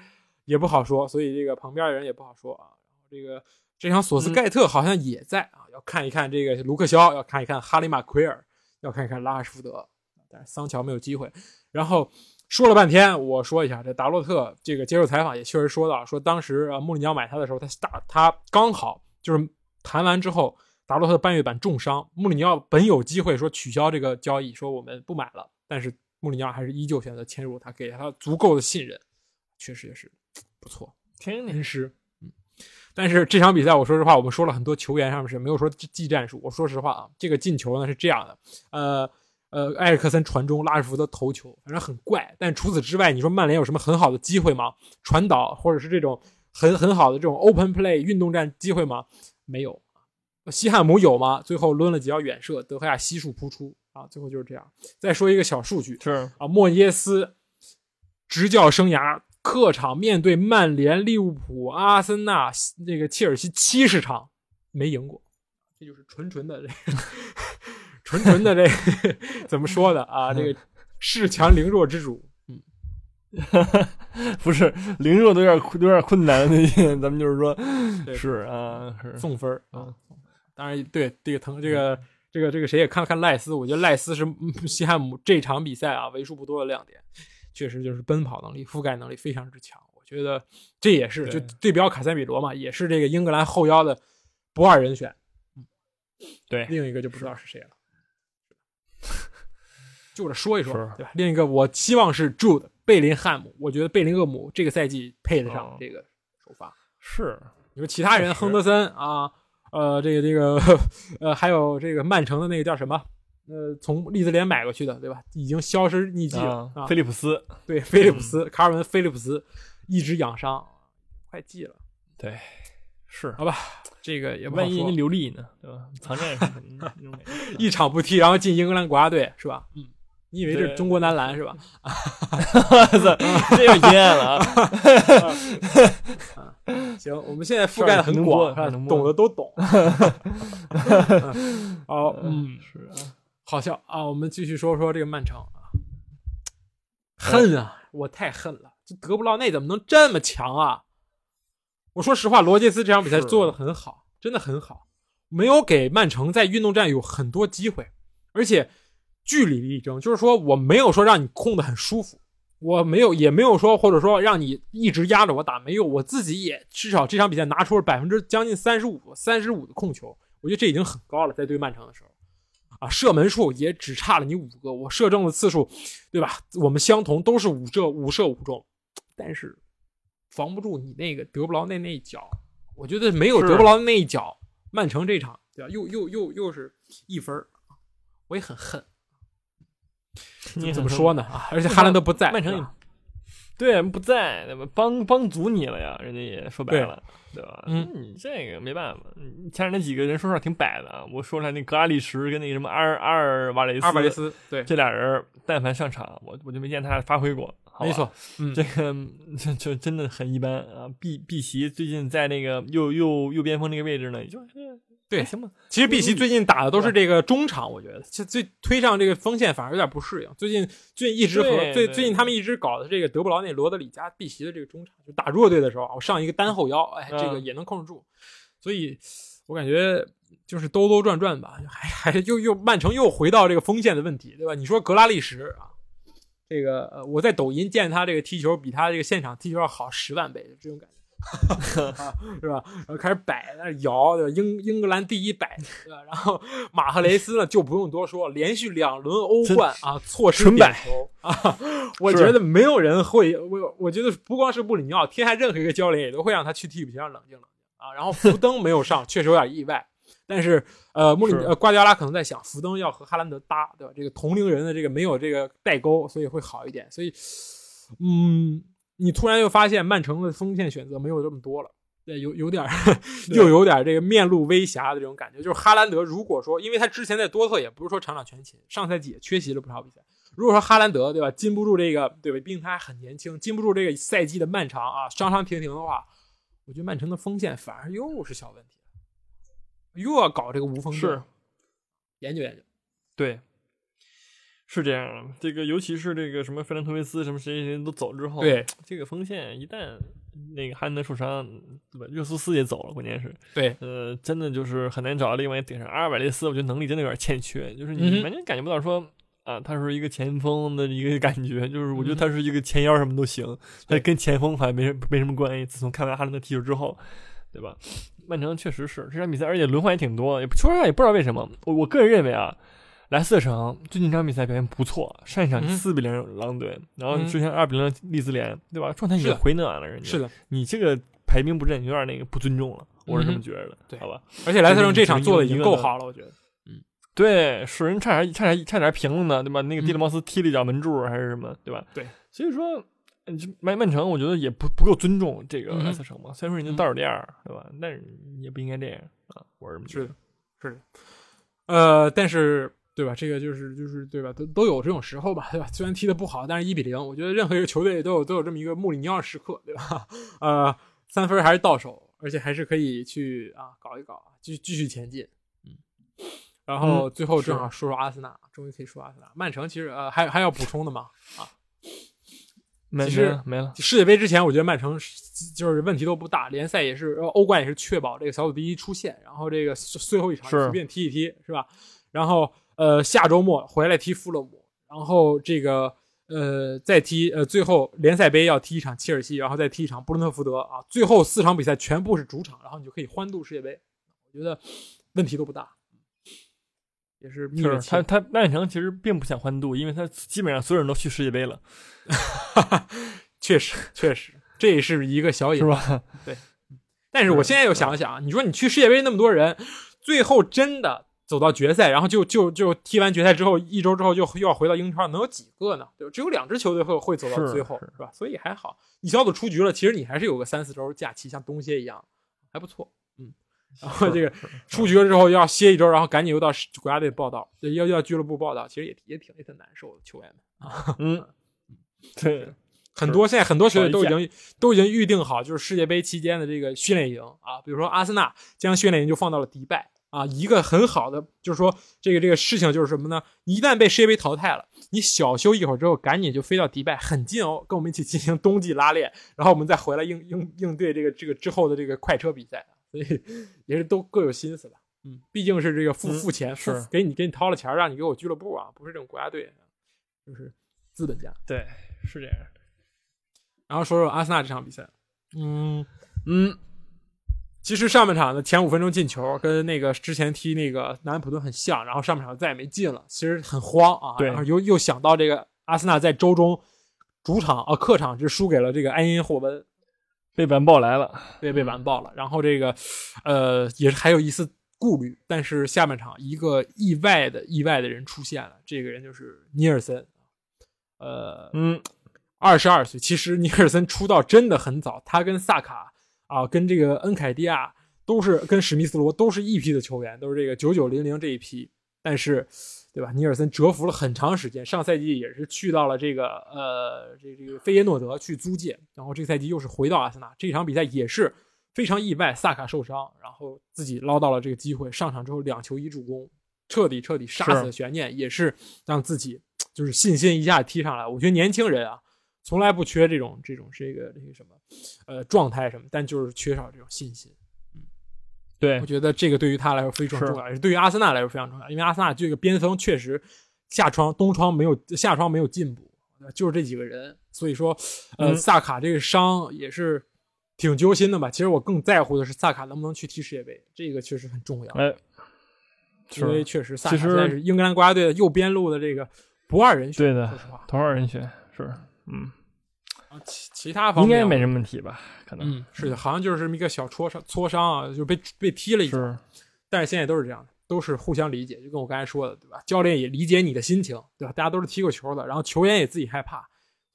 也不好说，所以这个旁边的人也不好说啊。然后这个这场索斯盖特好像也在啊，要看一看这个卢克肖，要看一看哈里马奎尔，要看一看拉什福德，但是桑乔没有机会。然后说了半天，我说一下，这达洛特这个接受采访也确实说到，说当时呃穆里尼奥买他的时候，他打他刚好就是谈完之后，达洛特的半月板重伤，穆里尼奥本有机会说取消这个交易，说我们不买了，但是穆里尼奥还是依旧选择签入他，给了他足够的信任，确实也是不错。
天哪
恩师。嗯，但是这场比赛，我说实话，我们说了很多球员上面是没有说技战术。我说实话啊，这个进球呢是这样的，呃呃，埃里克森传中，拉什福德头球，反正很怪。但除此之外，你说曼联有什么很好的机会吗？传导或者是这种很很好的这种 open play 运动战机会吗？没有。西汉姆有吗？最后抡了几脚远射，德赫亚悉数扑出啊！最后就是这样。再说一个小数据，
是
啊，莫耶斯执教生涯客场面对曼联、利物浦、阿森纳、那个切尔西七十场没赢过，这就是纯纯的这个 纯纯的这个 怎么说的？啊？这个恃强凌弱之主，
不是凌弱都有点有点困难那些，咱们就是说
对。
是啊是。
送分儿啊。
嗯。
当然，对这个腾这个这个这个谁也看了看赖斯，我觉得赖斯是嗯西汉姆这场比赛啊为数不多的亮点，确实就是奔跑能力、覆盖能力非常之强。我觉得这也是就
对
对标卡塞米罗嘛，也是这个英格兰后腰的不二人选。
对
另一个就不知道是谁了，就着说一说，对吧？另一个我希望是 Jude 贝林汉姆，我觉得贝林厄姆这个赛季配得上
哦
这个首发。
是
你说其他人，亨德森啊，呃，这个这个，呃，还有这个曼城的那个叫什么？呃，从利兹联买过去的，对吧？已经消失匿迹了啊。
菲利普斯
对，菲利普斯，卡尔文·菲利普斯一直养伤，快记了。
对，是
好吧，这个也
万一人家刘丽呢，对吧？藏战士那种感觉
一场不踢，然后进英格兰国家队是吧？嗯，你以为这是中国男篮是吧？
我操，这有阴暗了啊！
行，我们现在覆盖的很广，懂的都懂。嗯好，嗯，
是啊，
好笑啊！我们继续说说这个曼城啊，恨啊，我太恨了！这德布劳内怎么能这么强啊？我说实话，罗杰斯这场比赛做的很好，真的很好，没有给曼城在运动战有很多机会，而且据理力争，就是说我没有说让你控的很舒服，我没有也没有说或者说让你一直压着我打，没有，我自己也至少这场比赛拿出了百分之将近三十五、三十五的控球，我觉得这已经很高了，在对曼城的时候。啊，射门数也只差了你五个，我射正的次数，对吧？我们相同，都是五射五射五中，但是防不住你那个德布劳内那一脚。我觉得没有德布劳内那一脚，曼城这场对吧？又又又又是一分儿我也很恨。
你
怎么说呢？啊，而且哈兰德不在，
曼城也
对
不在，那么？帮帮足你了呀，人家也说白了，对吧？
嗯
你这个没办法，前面那几个人说实话挺摆的啊。我说出来那格拉利什跟那个什么阿尔阿尔瓦雷斯，
阿尔瓦雷斯对，
这俩人，但凡上场，我我就没见他发挥过。
没错，嗯，
这个就就真的很一般啊。碧碧玺最近在那个右右右边锋那个位置呢，也就是
对
行吧。
其实碧玺最近打的都是这个中场，我觉得这最推上这个锋线反而有点不适应。最近最近一直和最最近他们一直搞的这个德布劳内、罗德里加、碧玺的这个中场，就打弱队的时候，我上一个单后腰，哎，
嗯
这个也能控制住。所以我感觉就是兜兜转转吧，还还又又曼城又回到这个锋线的问题，对吧？你说格拉利什啊，这个呃我在抖音见他这个踢球比他这个现场踢球要好十万倍，这种感觉。啊 是吧？然后开始摆，在那摇，对吧？英英格兰第一摆，对吧？然后马赫雷斯呢，就不用多说，连续两轮欧冠啊，错失点球啊！我觉得没有人会，我我觉得不光是布里尼奥，天下任何一个教练也都会让他去替补席上冷静冷静啊。然后福登没有上，确实有点意外，但是呃，穆里呃瓜迪奥拉可能在想，福登要和哈兰德搭，对吧？这个同龄人的这个没有这个代沟，所以会好一点。所以，嗯，你突然又发现曼城的锋线选择没有这么多了。对，有有点儿，又有点儿这个面露微瑕的这种感觉。就是哈兰德，如果说，因为他之前在多特也不是说场场全勤，上赛季也缺席了不少比赛。如果说哈兰德对吧，禁不住这个对吧，毕竟他还很年轻，禁不住这个赛季的漫长啊，伤伤停停的话，我觉得曼城的锋线反而又是小问题了，又要搞这个无锋阵
是
研究研究。
对，是这样的。这个尤其是这个什么费兰托维斯什么谁谁谁都走之后，
对
这个锋线一旦那个哈兰德受伤，对吧？热苏斯也走了，关键是，
对，
呃，真的就是很难找到另外一个顶上。阿尔瓦雷斯，我觉得能力真的有点欠缺，就是
嗯
你完全感觉不到说。啊，他是一个前锋的一个感觉，就是我觉得
嗯
他是一个前腰什么都行，他
对
跟前锋好像没什没什么关系。自从看完哈兰德踢球之后，对吧？曼城确实是这场比赛，而且轮换也挺多，也不说实话也不知道为什么。我我个人认为啊，莱斯特城最近这场比赛表现不错，上一场
嗯
四比零狼队，然后
嗯
之前二比零利兹联，对吧？状态也
是
回暖了，人家
是的，
你这个排兵布阵有点那个不尊重了，我是这么觉得的，
对
好吧？
而且莱斯特城这场做的已经够好了，我觉得。
对，是人差点差点差点平了呢，对吧？那个蒂勒
嗯
茅斯踢了一脚门柱还是什么，对吧？
对，
所以说。嗯这曼曼城，我觉得也不不够尊重这个莱斯特城嘛。虽然说人家
嗯
倒数第二，对吧？但是也不应该这样啊，我是这么觉得
是的。是的，呃，但是对吧？这个就是就是对吧？都都有这种时候吧，对吧？虽然踢得不好，但是一比零，我觉得任何一个球队都有都有这么一个穆里尼奥时刻，对吧？呃，三分还是到手，而且还是可以去啊搞一搞，继续继续前进。嗯，然后最后正好说说阿森纳，终于可以说阿森纳。曼城其实呃还还要补充的吗？
啊
其实
没了没了，
世界杯之前，我觉得曼城就是问题都不大，联赛也是，呃欧冠也是确保这个小组第一出线，然后这个最后一场随便踢一踢，是吧？然后呃下周末回来踢富勒姆，然后这个呃再踢呃最后联赛杯要踢一场切尔西，然后再踢一场布伦特福德啊，最后四场比赛全部是主场，然后你就可以欢度世界杯，我觉得问题都不大，也是蜜月期
是他他曼城其实并不想欢度，因为他基本上所有人都去世界杯了，
确实确实这也是一个小隐
是
患。
对？
但是我现在又想想，你说你去世界杯那么多人，最后真的走到决赛，然后就就就踢完决赛之后一周之后就又要回到英超，能有几个呢？对？只有两支球队会会走到最后，
是
是吧？所以还好，你小组出局了，其实你还是有个三四周假期，像冬歇一样，还不错。嗯，然后这个出局了之后要歇一周，然后赶紧又到国家队报道，要要俱乐部报道，其实也也挺也挺难受的，球员们啊。
嗯，对，
很多现在很多球队都已经都已经预定好，就是世界杯期间的这个训练营啊，比如说阿森纳将训练营就放到了迪拜啊，一个很好的就是说这个这个事情就是什么呢？一旦被世界杯淘汰了，你小休一会儿之后，赶紧就飞到迪拜，很近哦，跟我们一起进行冬季拉练，然后我们再回来应应应对这个这个之后的这个快车比赛，所以也是都各有心思吧。嗯，毕竟是这个付
嗯
付钱，付
是
给你给你掏了钱，让你给我俱乐部啊，不是这种国家队，就是资本家。
对，是这样。
然后说说阿森纳这场比赛，嗯，
嗯，
其实上半场的前五分钟进球跟那个之前踢那个南安普顿很像，然后上半场再也没进了，其实很慌啊。
对
然后又又想到这个阿森纳在周中主场啊客场是输给了这个埃因霍温，
被完爆来了。
被被完爆了。然后这个呃也是还有一丝顾虑，但是下半场一个意外的意外的人出现了，这个人就是尼尔森，呃，
嗯，
二十二岁，其实尼尔森出道真的很早，他跟萨卡啊，跟这个恩凯蒂亚都是跟史密斯罗都是一批的球员，都是这个九九零零这一批。但是，对吧？尼尔森蛰伏了很长时间，上赛季也是去到了这个呃这这个费耶诺德去租借，然后这个赛季又是回到阿森纳，这场比赛也是非常意外，萨卡受伤，然后自己捞到了这个机会，上场之后两球一助攻，彻底彻底杀死了悬念，也是让自己就是信心一下踢上来。我觉得年轻人啊，从来不缺这种这种这个这个什么呃状态什么，但就是缺少这种信心。
嗯对
我，觉得这个对于他来说非常重要，也是对于阿森纳来说非常重要，因为阿森纳这个边锋确实下窗东窗没有下窗没有进步，就是这几个人，所以说呃、
嗯
萨卡这个伤也是挺揪心的吧。其实我更在乎的是萨卡能不能去踢世界杯，这个确实很重要，
哎，
因为确实萨卡
实
现在是英格兰国家队的右边路的这个不二人选，
对的
说实话，
头号人选是，嗯，
啊其其他方面
应该没什么问题吧？可能
嗯，是的，好像就是这么一个小挫伤，挫伤啊，就被被踢了一脚。
是，
但是现在都是这样的，都是互相理解，就跟我刚才说的，对吧？教练也理解你的心情，对吧？大家都是踢过球的，然后球员也自己害怕，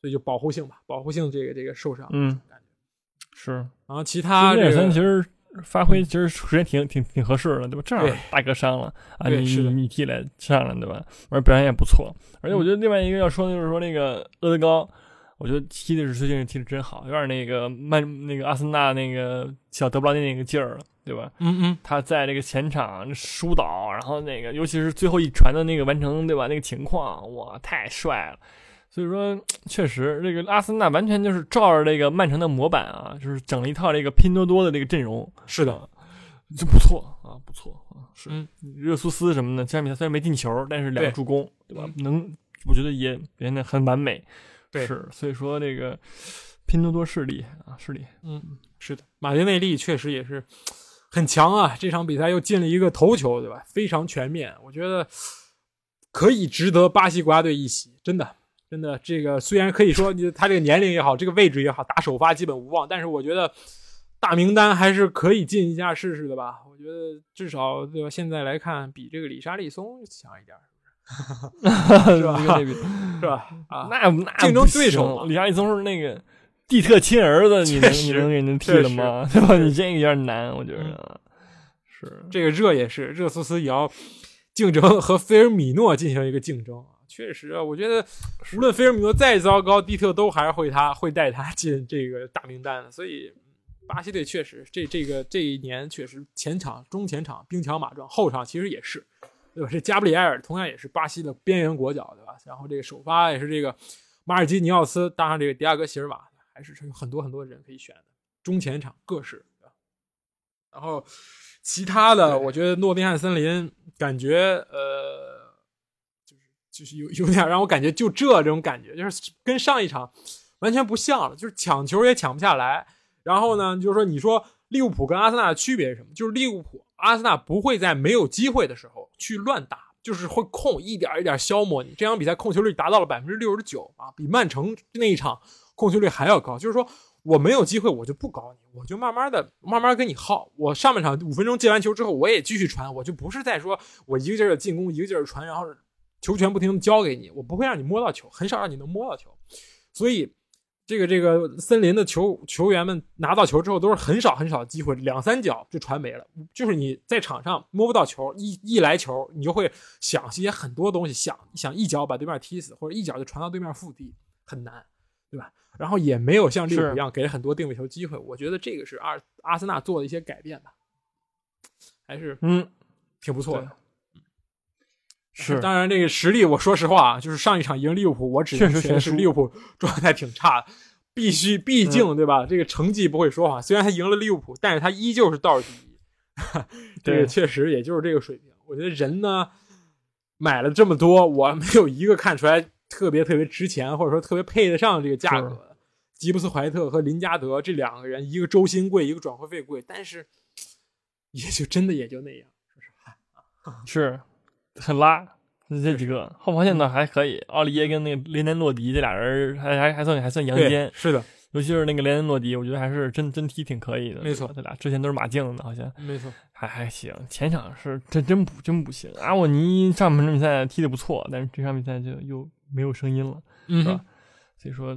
所以就保护性吧，保护性这个这个受伤，
嗯
感觉。
是。
然后其他
尼尔
这个
其实发挥其实时间挺挺挺合适的，对吧？正好大哥伤了啊，你
对是的
你替来上了，对吧？而且表现也不错，而且我觉得另外一个要说的就是说那个厄德高，我觉得踢的是最近踢的真好，有点那个曼那个阿森纳那个小德布劳内那个劲儿了，对吧？
嗯嗯，
他在这个前场疏导，然后那个尤其是最后一传的那个完成，对吧？那个情况，哇，太帅了。所以说，确实，这个阿森纳完全就是照着这个曼城的模板啊，就是整了一套这个拼多多的这个阵容，
是的，
啊，就不错啊，不错啊，是。
嗯
热苏斯什么的，这场比赛虽然没进球，但是两个助攻，对吧？
嗯
能，我觉得也表现的很完美。
对
是，所以说这个拼多多势力啊，势力，
嗯，是的，马丁内利确实也是很强啊，这场比赛又进了一个头球，对吧？非常全面，我觉得可以值得巴西国家队一喜，真的。真的，这个虽然可以说你他这个年龄也好，这个位置也好，打首发基本无望，但是我觉得大名单还是可以进一下试试的吧。我觉得至少对吧？现在来看，比这个里沙利松强一点，
是
吧
这个
是吧？啊，
那那
竞争
不
对手
李亚利松是那个蒂特亲儿子，你能你能给人踢
确
了吗？对吧？你这个有点难，我觉
嗯
得。是，
这个热也是，热苏斯也要竞争和菲尔米诺进行一个竞争啊。确实啊，我觉得无论菲尔米诺再糟糕，蒂特都还是会他会带他进这个大名单的。所以，巴西队确实这这个这一年确实前场、中前场兵强马壮，后场其实也是，对吧？这加布里埃尔同样也是巴西的边缘国脚，对吧？然后这个首发也是这个马尔基尼奥斯，搭上这个迪亚哥席尔瓦，还是有很多很多人可以选的。中前场各式，对吧？然后其他的，我觉得诺丁汉森林感觉呃，就是就是有有点让我感觉就这这种感觉，就是跟上一场完全不像了，就是抢球也抢不下来。然后呢，就是说你说利物浦跟阿森纳的区别是什么？就是利物浦、阿森纳不会在没有机会的时候去乱打，就是会控一点一点消磨你。这场比赛控球率达到了百分之六十九啊，比曼城那一场控球率还要高。就是说我没有机会，我就不搞你，我就慢慢的、慢慢跟你耗。我上半场五分钟进完球之后，我也继续传，我就不是在说我一个劲儿的进攻，一个劲儿传，然后球权不停的交给你，我不会让你摸到球，很少让你能摸到球。所以，这个这个森林的球球员们拿到球之后，都是很少很少的机会，两三脚就传没了。就是你在场上摸不到球，一一来球，你就会想些很多东西，想想一脚把对面踢死，或者一脚就传到对面腹地，很难，对吧？然后也没有像利物浦一样给很多定位球机会，我觉得这个是阿阿森纳做的一些改变吧，还是
嗯
挺不错的。
是，
当然这个实力，我说实话啊，就是上一场赢利物浦，我只能觉得是利物浦状态挺差的，必须毕竟对吧？这个成绩不会说谎，虽然他赢了利物浦，但是他依旧是倒数第一，这个确实也就是这个水平。我觉得人呢买了这么多，我没有一个看出来。特别特别值钱，或者说特别配得上这个价格，吉布斯怀特和林加德这两个人，一个周薪贵，一个转会费贵，但是也就真的也就那样，说实话，
是很拉。这几个后防线呢还可以，奥利耶跟那个雷南洛迪这俩人还还还算还算阳间，
是的，
尤其是那个雷南洛迪，我觉得还是真真踢挺可以的，
没错，
他俩之前都是马竞的，好像
没错，
还还行。前场是真真不真不行，阿沃尼上半场比赛踢的不错，但是这场比赛就又。没有声音了，是吧？所以说，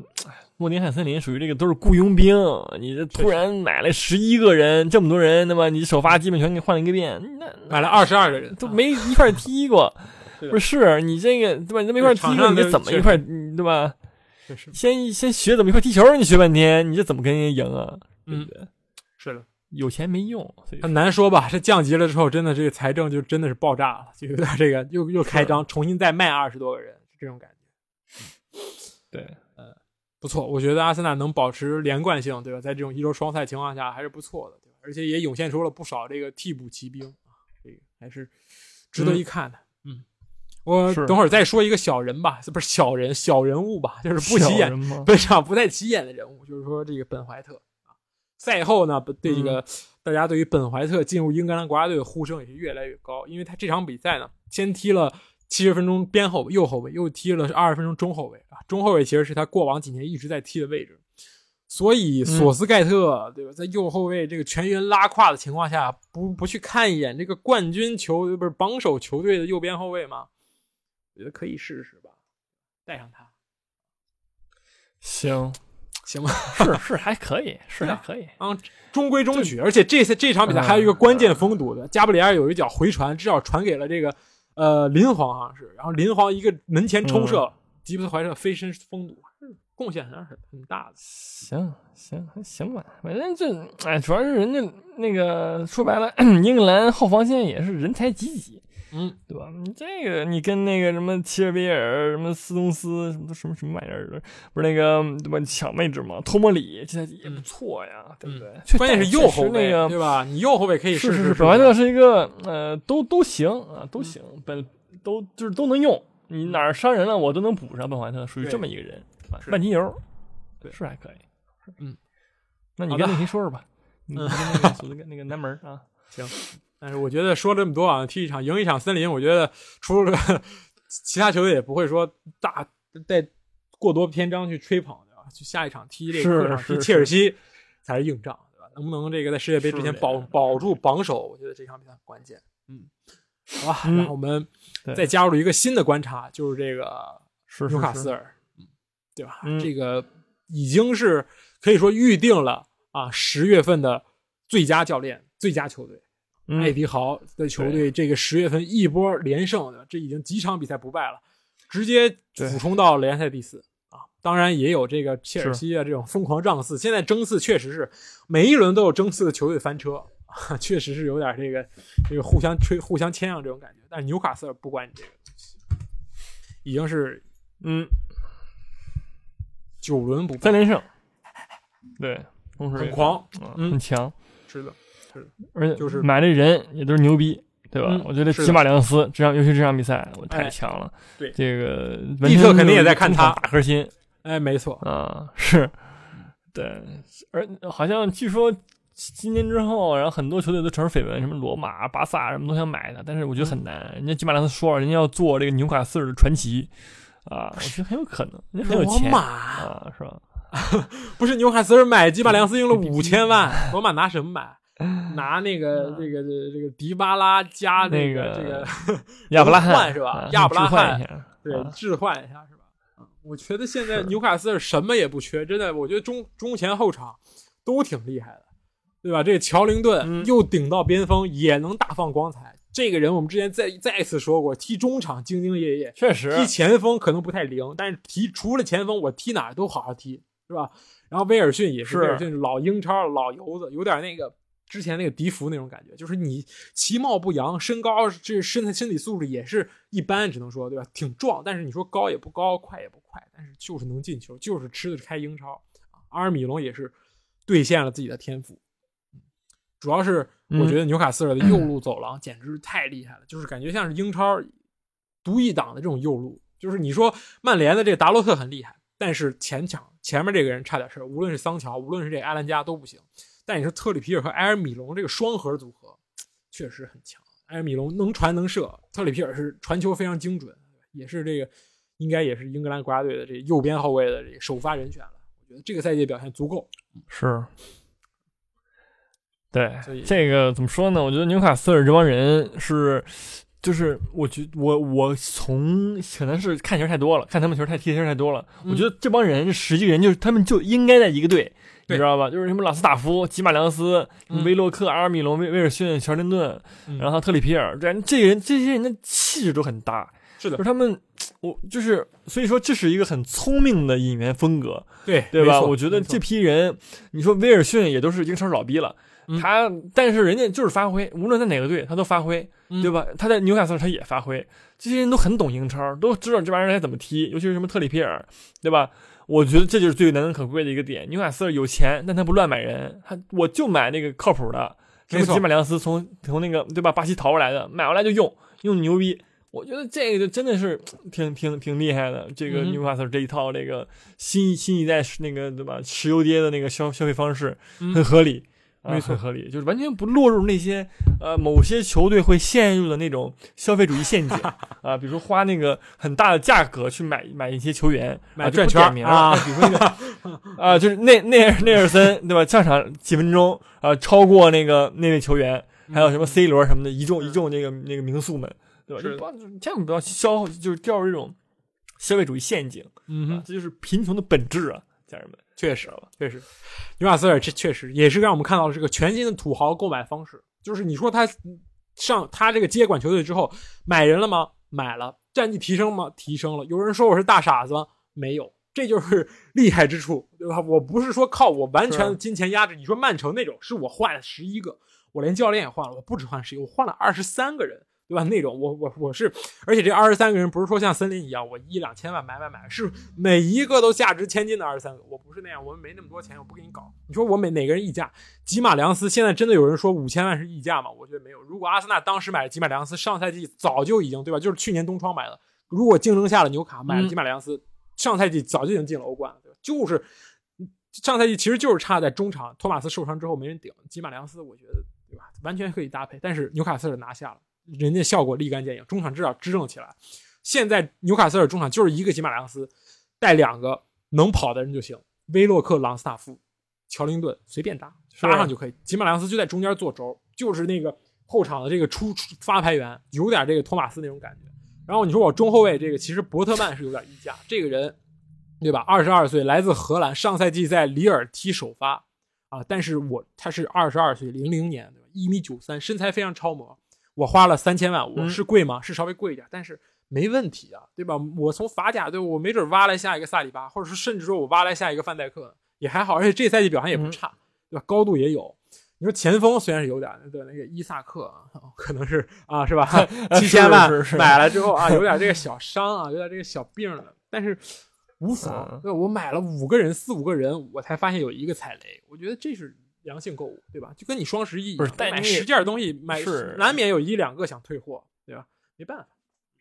诺丁汉森林属于这个都是雇佣兵。你这突然买了十一个人，这么多人，那么你首发基本全给换了一个遍，那
买了二十二个人
都没一块踢过，不是？你这个对吧？你都没块踢过，你怎么一块对吧？先先学怎么一块踢球，你学半天，你这怎么跟人家赢啊？
对不对，是的，
有钱没用，
很难说吧？这降级了之后，真的这个财政就真的是爆炸了，就有点这个又又开张，重新再卖二十多个人，这种感觉。
对，
呃，不错，我觉得阿森纳能保持连贯性，对吧？在这种一周双赛情况下，还是不错的，对吧？而且也涌现出了不少这个替补骑兵啊，这个还是值得一看的。嗯，我等会儿再说一个小人吧，不是小人，小人物吧，就是不起眼，本场不太起眼的人物，就是说这个本怀特啊。赛后呢，对这个大家对于本怀特进入英格兰国家队的呼声也是越来越高，因为他这场比赛呢，先踢了。七十分钟边后右后卫又踢了二十分钟中后卫啊，中后卫其实是他过往几年一直在踢的位置，所以索斯盖特对吧，在右后卫这个全员拉胯的情况下，不不去看一眼这个冠军球不是榜首球队的右边后卫吗？我觉得可以试试吧，带上他，
行
行吧？
是是还可以，是还可以
啊，中规中矩。而且这次这场比赛还有一个关键封堵的，加布里埃尔有一脚回传，至少传给了这个。呃，林皇好像是，然后林皇一个门前抽射，吉布斯怀特飞身封堵，贡献还是很大的。
行行还行吧，反正这哎，主要是人家那个说白了，英格兰后防线也是人才济济，
嗯，
对吧？你这个你跟那个什么切尔维尔、什么斯通斯什么什么什么玩意儿的，不是那个对吧？抢位置嘛，托莫里现在也不错呀，对不对？
关键是右后卫
那个
对吧？你右后卫可以
试
试。
本怀特是一个呃，都都行啊，都行，本都就是都能用。你哪儿伤人了，我都能补上。本怀特属于这么一个人，万金油，
对，
是还可以。
嗯，
那你跟那谁说说吧，你跟那个 那个南门啊，
行。但是我觉得说这么多啊，踢一场赢一场森林，我觉得除了 其他球队也不会说大带过多篇章去吹捧，对吧？去下一场踢这个踢切尔西才是硬仗，对吧？能不能这个在世界杯之前保保住榜首？我觉得这场比赛很关键。嗯，好吧。然后我们再加入一个新的观察，就是这个纽卡斯尔，对吧？这个已经是可以说预定了啊，十月份的最佳教练、最佳球队。艾迪豪的球队这个十月份一波连胜，这已经几场比赛不败了，直接俯冲到联赛第四。啊！当然也有这个切尔西啊这种疯狂涨四，现在争四确实是每一轮都有争四的球队翻车，确实是有点这个这个互相吹、互相谦让这种感觉。但是纽卡斯尔不管你这个东西，已经是
嗯。
九轮不败。
三连胜，对，
很狂，
很强，
是的。
而且
就是
买的人也都是牛逼，对吧？我觉得吉马良斯这场，尤其这场比赛，我太强了。
对，
这个
文特肯定也在看他
大核心。
哎，没错
啊，是，对。而好像据说今年之后，然后很多球队都传出绯闻，什么罗马、巴萨什么都想买他，但是我觉得很难。人家吉马良斯说了，人家要做这个纽卡斯尔的传奇啊，我觉得很有可能，人家很有钱啊，是吧？
不是纽卡斯尔买吉马良斯用了五千万，罗马拿什么买？拿那个这个这个迪巴拉加
那
个这个
亚布拉罕
换 是吧？亚布拉罕对
啊
置换一下是吧？啊我觉得现在纽卡斯尔什么也不缺，真的，我觉得中中前后场都挺厉害的，对吧？这个乔林顿
嗯
又顶到边锋，也能大放光彩。这个人我们之前再再次说过，踢中场兢兢业业，
确实
踢前锋可能不太灵，但是踢除了前锋，我踢哪儿都好好踢，是吧？然后威尔逊也是，
是
威尔逊老英超老油子，有点那个之前那个迪福那种感觉，就是你其貌不扬，身高这身身体素质也是一般，只能说对吧？挺壮，但是你说高也不高，快也不快，但是就是能进球，就是吃的开英超。啊阿尔米隆也是兑现了自己的天赋，主要是我觉得纽卡斯尔的右路走廊简直是太厉害了，就是感觉像是英超独一档的这种右路。就是你说曼联的这个达洛特很厉害，但是前场前面这个人差点事儿，无论是桑乔，无论是这个埃兰加都不行。但你说特里皮尔和埃尔米隆这个双核组合确实很强，埃尔米隆能传能射，特里皮尔是传球非常精准，也是这个应该也是英格兰国家队的这右边后卫的这个首发人选了。我觉得这个赛季表现足够，
是。对这个怎么说呢？我觉得纽卡斯尔这帮人是，就是我觉我我从可能是看球太多了，看他们球太踢球太多了。
嗯
我觉得这帮人实际人就是他们就应该在一个队，你知道吧？就是什么朗斯塔夫、吉马良斯、
嗯
维洛克、阿尔米隆、威威尔逊、乔林顿，
嗯
然后特里皮尔，这这些人这些人的气质都很搭，
是的
就是，他们，我就是所以说这是一个很聪明的引援风格，
对
对吧？我觉得这批人，你说威尔逊也都是英超老逼了，
嗯
他但是人家就是发挥，无论在哪个队他都发挥，
嗯
对吧？他在纽卡斯尔他也发挥，这些人都很懂英超，都知道这玩意儿该怎么踢，尤其是什么特里皮尔，对吧？我觉得这就是最难能可贵的一个点。纽卡斯尔有钱，但他不乱买人，他我就买那个靠谱的，什么吉马良斯从从那个对吧巴西淘过来的，买回来就用，用牛逼。我觉得这个就真的是挺挺挺厉害的，这个纽卡斯尔这一套这个新新一代那个对吧石油爹的那个消消费方式
嗯
很合理，啊
没错
很合理，就是完全不落入那些呃某些球队会陷入的那种消费主义陷阱 啊，比如说花那个很大的价格去买买一些球员，
买
啊就
转圈啊
比如说那个啊，就是内内尔内尔森对吧？上场几分钟啊，超过那个那位球员，还有什么 C 罗什么的，一众一众那个那个名宿们，对吧？就千万不要消，就是掉入这种消费主义陷阱啊
嗯哼，，
这就是贫穷的本质啊，家人们。
确实，确实，纽卡斯尔这确实也是让我们看到了这个全新的土豪购买方式。就是你说他上他这个接管球队之后买人了吗？买了，战绩提升吗？提升了。有人说我是大傻子吗？没有，这就是厉害之处，对吧？我不是说靠我完全的金钱压制。你说曼城那种，是我换了十一个，我连教练也换了，我不止换十一，我换了二十三个人。对吧？那种我我我是，而且这二十三个人不是说像森林一样，我一两千万买买买，是每一个都价值千金的二十三个。我不是那样，我们没那么多钱，我不给你搞。你说我每哪个人溢价？吉马良斯现在真的有人说五千万是溢价吗？我觉得没有。如果阿森纳当时买了吉马良斯，上赛季早就已经对吧？就是去年冬窗买的。如果竞争下了纽卡买了吉马良斯，上赛季早就已经进了欧冠了，对吧？就是上赛季其实就是差在中场托马斯受伤之后没人顶，吉马良斯我觉得对吧？完全可以搭配，但是纽卡斯尔拿下了。人家效果立竿见影，中场至少支棱起来。现在纽卡斯尔中场就是一个吉马良斯，带两个能跑的人就行，威洛克、朗斯塔夫、乔林顿随便搭搭上就可以。吉马良斯就在中间做轴，就是那个后场的这个出出发牌员，有点这个托马斯那种感觉。然后你说我中后卫这个，其实伯特曼是有点溢价，这个人对吧？二十二岁，来自荷兰，上赛季在里尔踢首发啊，但是我他是二十二岁，零零年对吧？一米九三，身材非常超模。我花了三千万，我是贵吗？是稍微贵一点，但是没问题啊，对吧？我从法甲对我没准挖来下一个萨里巴，或者说甚至说我挖来下一个范戴克也还好，而且这赛季表现也不差，对吧？高度也有。你说前锋虽然是有点，对那个伊萨克啊，可能是啊，是吧？七千万 买了之后 啊，有点这个小伤啊，有点这个小病了，但是无妨我买了五个人，四五个人，我才发现有一个踩雷，我觉得这是。良性购物，对吧？就跟你双十一一样，买十件东西，买
是
难免有一两个想退货，对吧？没办法，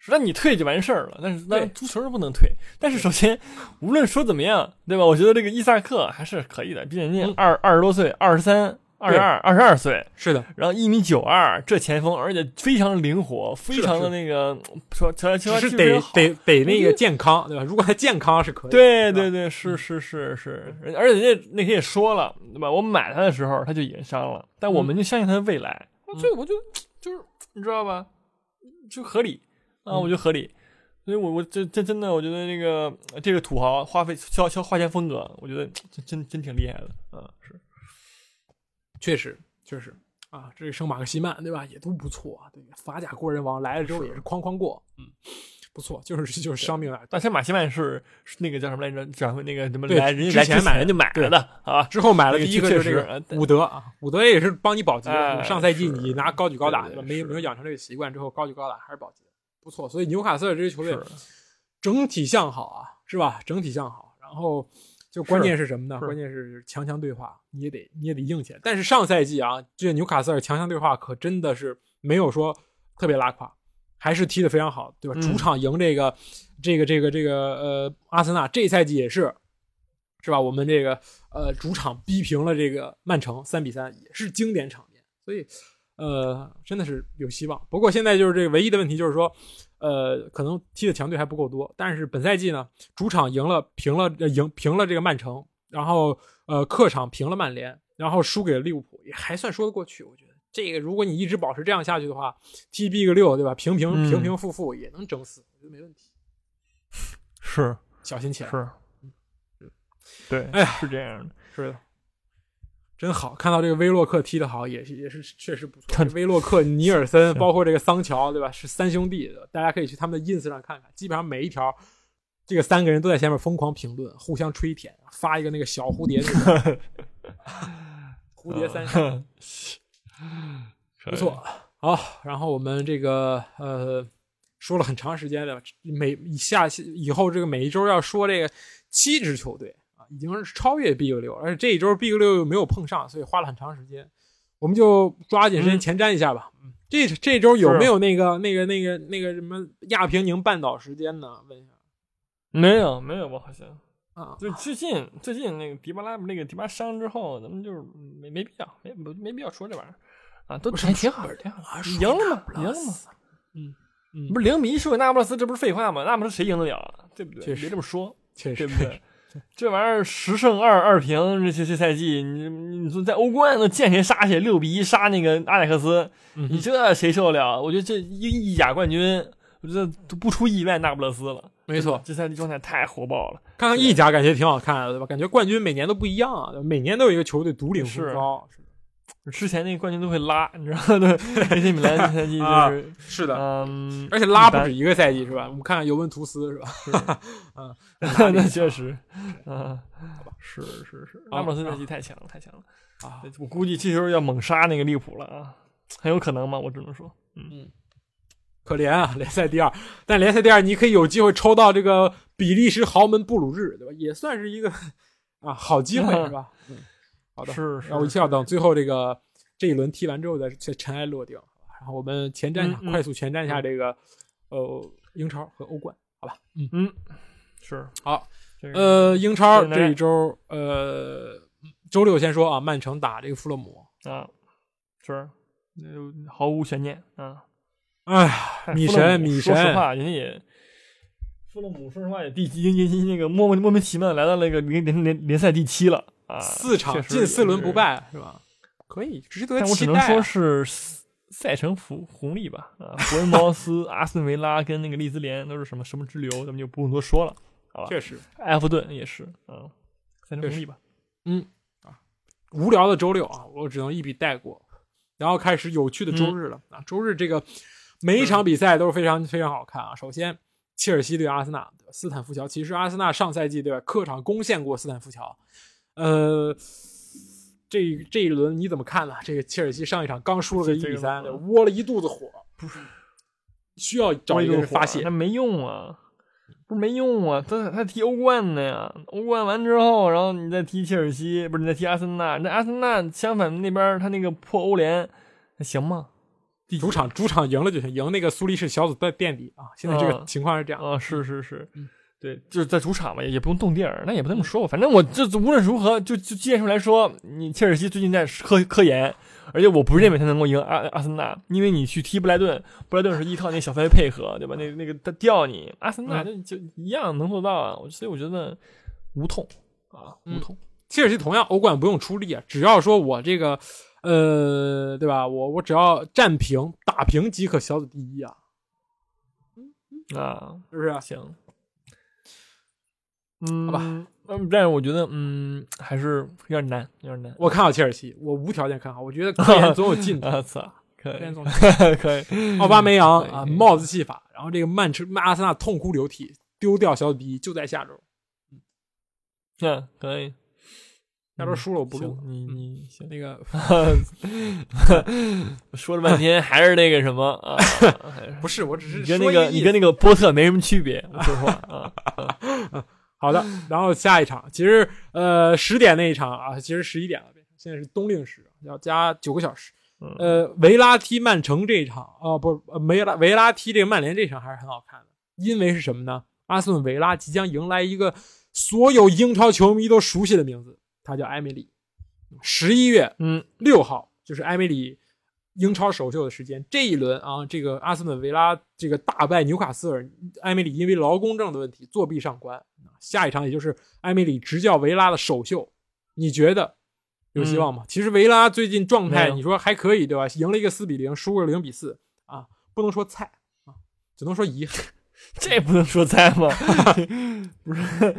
那你退就完事儿了，但是那足球是不能退。但是首先，无论说怎么样，对吧？我觉得这个伊萨克还是可以的，毕竟人家
嗯
二二十多岁，二十三、二十二二十二岁，
是的，
然后一米九二，这前锋，而且非常灵活，非常的那个说说
只是得得得那个健康，对吧？如果他健康是可以。
对对对，是是是是，而且人家那天也说了，对吧？我买他的时候他就已经伤了，但我们就相信他的未来。这我就就是你知道吧？就合理啊，我觉得合理。所以我我这这真的，我觉得那个这个土豪花费消消花钱风格，我觉得真真真挺厉害的啊，是。
确实，确实啊，这个圣马克西曼对吧，也都不错。对，法甲过人王来了之后也是哐哐过，嗯，不错，就是就是伤病啊。
但圣马克西曼是那个叫什么来着？转会那个什么，来人家来
前买
人就买了的啊。
之后买了第一个就是这
个
伍德啊，伍德也是帮你保级。上赛季你拿高举高打对吧？没没有养成这个习惯之后，高举高打还是保级，不错。所以纽卡斯尔这支球队整体向好啊，是吧？整体向好，然后。就关键是什么呢？关键是强强对话，你也得你也得硬起来。但是上赛季啊，这纽卡斯尔强强对话可真的是没有说特别拉垮，还是踢得非常好，对吧？主场赢这个这个这个这个呃阿森纳，这赛季也是是吧？我们这个呃主场逼平了这个曼城三比三，也是经典场面，所以呃真的是有希望。不过现在就是这个唯一的问题就是说。呃，可能踢的强队还不够多，但是本赛季呢，主场赢了平了赢平了这个曼城，然后呃客场平了曼联，然后输给了利物浦，也还算说得过去。我觉得这个如果你一直保持这样下去的话，T B 个六对吧？平平平平复复也能整死，我觉得没问题。
是，
小心起来。
是，对，
哎呀，
是这样的，
是的。真好，看到这个威洛克踢得好，也是也是确实不错。威洛克、尼尔森，包括这个桑乔，对吧？是三兄弟，大家可以去他们的 ins 上看看。基本上每一条，这个三个人都在下面疯狂评论，互相吹舔，发一个那个小蝴蝶，蝴蝶三，不错。好，然后我们这个呃说了很长时间的，每下以后这个每一周要说这个七支球队。已经是超越 Big 六，而且这一周 Big 六又没有碰上，所以花了很长时间。我们就抓紧时间前瞻一下吧。嗯，这这周有没有那个那个那个那个什么亚平宁半岛时间呢？问一下。
没有，没有吧？好像
啊，
就最近最近那个迪巴拉那个迪巴伤之后，咱们就是没没必要，没没必要说这玩意儿啊，都还挺好，挺好，赢了嘛，赢了嘛。
嗯嗯，
不是零比一输给那不勒斯，这不是废话吗？那不勒斯谁赢得了？对不对？别这么说，
确实，
对不对？这玩意儿十胜二二平，这这这赛季，你你说在欧冠都见谁杀谁，六比一杀那个阿贾克斯，你这谁受得了？我觉得这一意甲冠军，我觉得都不出意外，那不勒斯了。
没错，
这赛季状态太火爆了。
看看意甲，感觉挺好看的，对吧？感觉冠军每年都不一样啊，每年都有一个球队独领风骚。
之前那个冠军都会拉，你知道吗？对，AC 米兰这赛季就是
是的，
嗯，
而且拉不止一个赛季，是吧？我们看看尤文图斯，是吧？
嗯，那确实，嗯，好吧，是是是，阿莫斯赛季太强了，太强了啊！我估计这时候要猛杀那个利物浦了啊，很有可能嘛？我只能说，
嗯，可怜啊，联赛第二，但联赛第二你可以有机会抽到这个比利时豪门布鲁日，对吧？也算是一个 啊好机会，是吧？嗯。好的，
是，
是，那我一要等最后这个这一轮踢完之后再再尘埃落定，然后我们前瞻一下，快速前瞻一下这个呃英超和欧冠，好吧？
嗯嗯，是
好，呃，英超这一周呃周六先说啊，曼城打这个富勒姆
啊，是，毫无悬念啊，
哎，米神米神，
说实话，人家也富勒姆说实话也第几那个莫莫名其妙来到那个联联联联赛第七了。啊，
四场进四轮不败是吧？可以值得期待。
但我只能说是赛程红红利吧。啊，伯恩茅斯、阿斯顿维拉跟那个利兹联都是什么什么之流，咱们就不用多说了，好吧？
确实，
埃弗顿也是，嗯，赛程红利吧。
嗯啊，无聊的周六啊，我只能一笔带过，然后开始有趣的周日了啊。周日这个每一场比赛都是非常非常好看啊。首先，切尔西对阿森纳，斯坦福桥。其实阿森纳上赛季对吧，客场攻陷过斯坦福桥。呃，这这一轮你怎么看呢？这个切尔西上一场刚输了个一比三，窝了一肚子火，
不是
需要找一个人发泄，
那没用啊，不是没用啊，他他踢欧冠的呀，欧冠完之后，然后你再踢切尔西，不是你再踢阿森纳，那阿森纳相反那边他那个破欧联行吗？
主场主场赢了就行，赢那个苏黎世小组在垫底啊，现在这个情况是这样
啊，是是是。对，就是在主场嘛，也也不用动地儿，那也不那么说吧。反正我这无论如何，就就技术来说，你切尔西最近在科科研，而且我不认为他能够赢阿阿森纳，因为你去踢布莱顿，布莱顿是依靠那小范围配合，对吧？那那个他吊你，阿森纳就就一样能做到啊。所以我觉得无痛啊，无痛。
切尔西同样欧冠不用出力啊，只要说我这个，呃，对吧？我我只要战平打平即可小组第一啊。
啊，
是不是啊？
行。嗯，
好吧，
嗯，但是我觉得，嗯，还是有点难，有点难。
我看好切尔西，我无条件看好。我觉得科研总有进 度。
我操，可以，
总
可以。
奥巴梅扬啊，帽子戏法，然后这个曼彻阿森纳痛哭流涕，丢掉小组第一，就在下周。
嗯，可以。
下周输了我不录。
你你
行，那个
说了半天还是那个什么啊？
不是，我只是
跟那个你跟那个波特没什么区别。我说实话
啊。好的，然后下一场，其实呃十点那一场啊，其实十一点了，现在是冬令时，要加九个小时。呃，维拉踢曼城这一场啊，不是维拉维拉踢这个曼联这场还是很好看的，因为是什么呢？阿斯顿维拉即将迎来一个所有英超球迷都熟悉的名字，他叫埃梅里。十一月
嗯
六号就是埃梅里。英超首秀的时间，这一轮啊，这个阿斯顿维拉这个大败纽卡斯尔，埃梅里因为劳工证的问题作弊上官。下一场也就是埃梅里执教维拉的首秀，你觉得有希望吗？其实维拉最近状态你说还可以，对吧？赢了一个四比零，输个零比四啊，不能说菜啊，只能说遗憾。
这不能说菜吗？不是，